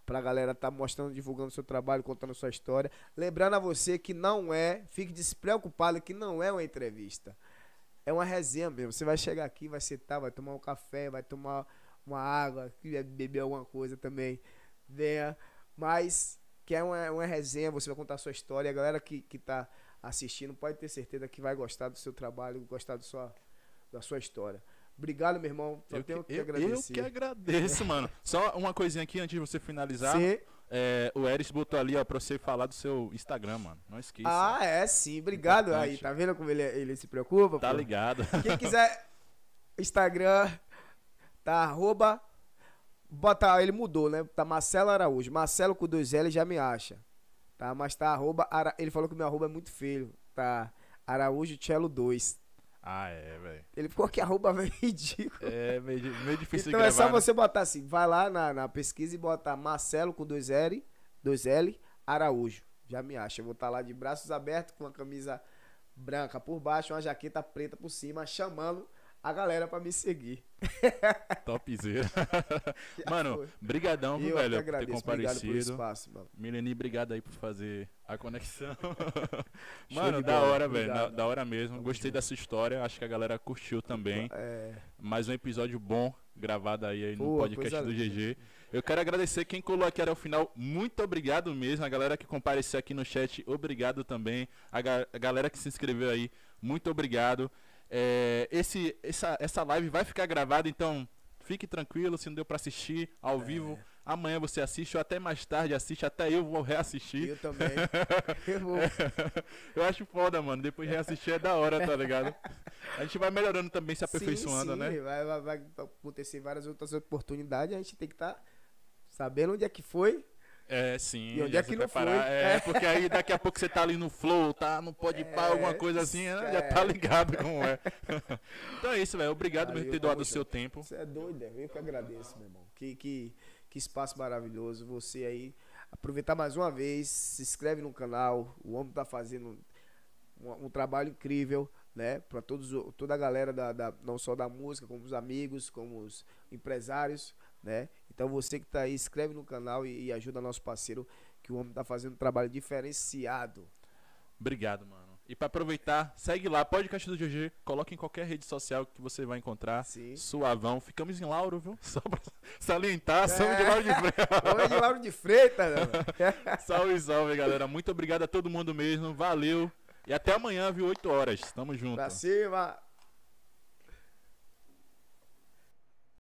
pra galera tá mostrando, divulgando seu trabalho, contando sua história. Lembrando a você que não é, fique despreocupado que não é uma entrevista. É uma resenha mesmo. Você vai chegar aqui, vai sentar, vai tomar um café, vai tomar uma água, beber alguma coisa também, venha. Mas que é uma, uma resenha, você vai contar a sua história. A galera que, que tá assistindo pode ter certeza que vai gostar do seu trabalho, gostar do sua, da sua história. Obrigado, meu irmão. Só Eu tenho que, que eu, eu agradecer. que agradeço, mano. Só uma coisinha aqui antes de você finalizar. Você- É, o Eris botou ali, ó, pra você falar do seu Instagram, mano. Não esqueça. Ah, é sim. Obrigado. Aí, Importante. tá vendo como ele, ele se preocupa? tá pô? ligado? Quem <laughs> quiser Instagram, tá arroba. Bota, ele mudou, né? Tá Marcelo Araújo. Marcelo com dois L já me acha. Tá? Mas tá arroba. Ara- Ele falou que meu arroba é muito feio. Tá Araújo Cello 2. Ah, é, velho. Ele ficou que <laughs> arroba velho ridículo. É meio, meio difícil Então de é gravar. só né? você botar assim, vai lá na, na pesquisa e botar Marcelo com dois L, dois L, Araújo. Já me acha. Eu vou estar lá de braços abertos com uma camisa branca por baixo, uma jaqueta preta por cima, chamando a galera pra me seguir. <laughs> Topzera. <laughs> Mano, foi. brigadão, viu, velho, por ter agradeço. Obrigado pelo comparecido. espaço, mano. Mileni, obrigado aí por fazer a conexão. <laughs> Mano, da hora, velho. Da, da hora mesmo. Gostei dessa história. Acho que a galera curtiu também. É, Mais um episódio bom gravado aí, aí no Pô, podcast do. GG. Eu quero agradecer quem colou aqui até o final. Muito obrigado mesmo. A galera que compareceu aqui no chat, obrigado também. A, ga- a galera que se inscreveu aí, muito obrigado. É, esse, essa, essa live vai ficar gravada, então fique tranquilo. Se não deu pra assistir ao É. vivo, amanhã você assiste ou até mais tarde assiste. Até eu vou reassistir. eu também. <laughs> Eu vou. Eu acho foda, mano. Depois de reassistir é da hora, tá ligado? A gente vai melhorando também, se aperfeiçoando, sim, né? sim, Vai, vai, vai acontecer várias outras oportunidades, a gente tem que estar sabendo onde é que foi. É, sim. E onde é que não preparar. foi? É, porque aí daqui a pouco você tá ali no flow, tá? Não pode É, alguma coisa assim, né? já é. tá ligado como é. <laughs> então é isso, velho. Obrigado por ter doado o seu tempo. Você é doido, é? eu que agradeço, meu irmão. Que, que, que espaço maravilhoso. Você aí, aproveitar mais uma vez, se inscreve no canal. O homem tá fazendo um, um trabalho incrível, né? Pra todos, toda a galera, da, da- não só da música, como os amigos, como os empresários, né? Então você que tá aí, inscreve no canal e, e ajuda nosso parceiro, que o homem tá fazendo um trabalho diferenciado. Obrigado, mano. E pra aproveitar, segue lá, podcast do GG, coloca em qualquer rede social que você vai encontrar. Sim. Suavão. Ficamos em Lauro, viu? <laughs> Só pra salientar, somos É. de Lauro de Freitas. <laughs> Homem de Lauro de Freitas, né? <laughs> Salve, salve, galera. Muito obrigado a todo mundo mesmo. Valeu. E até amanhã, viu? 8 horas. Tamo junto. Pra cima.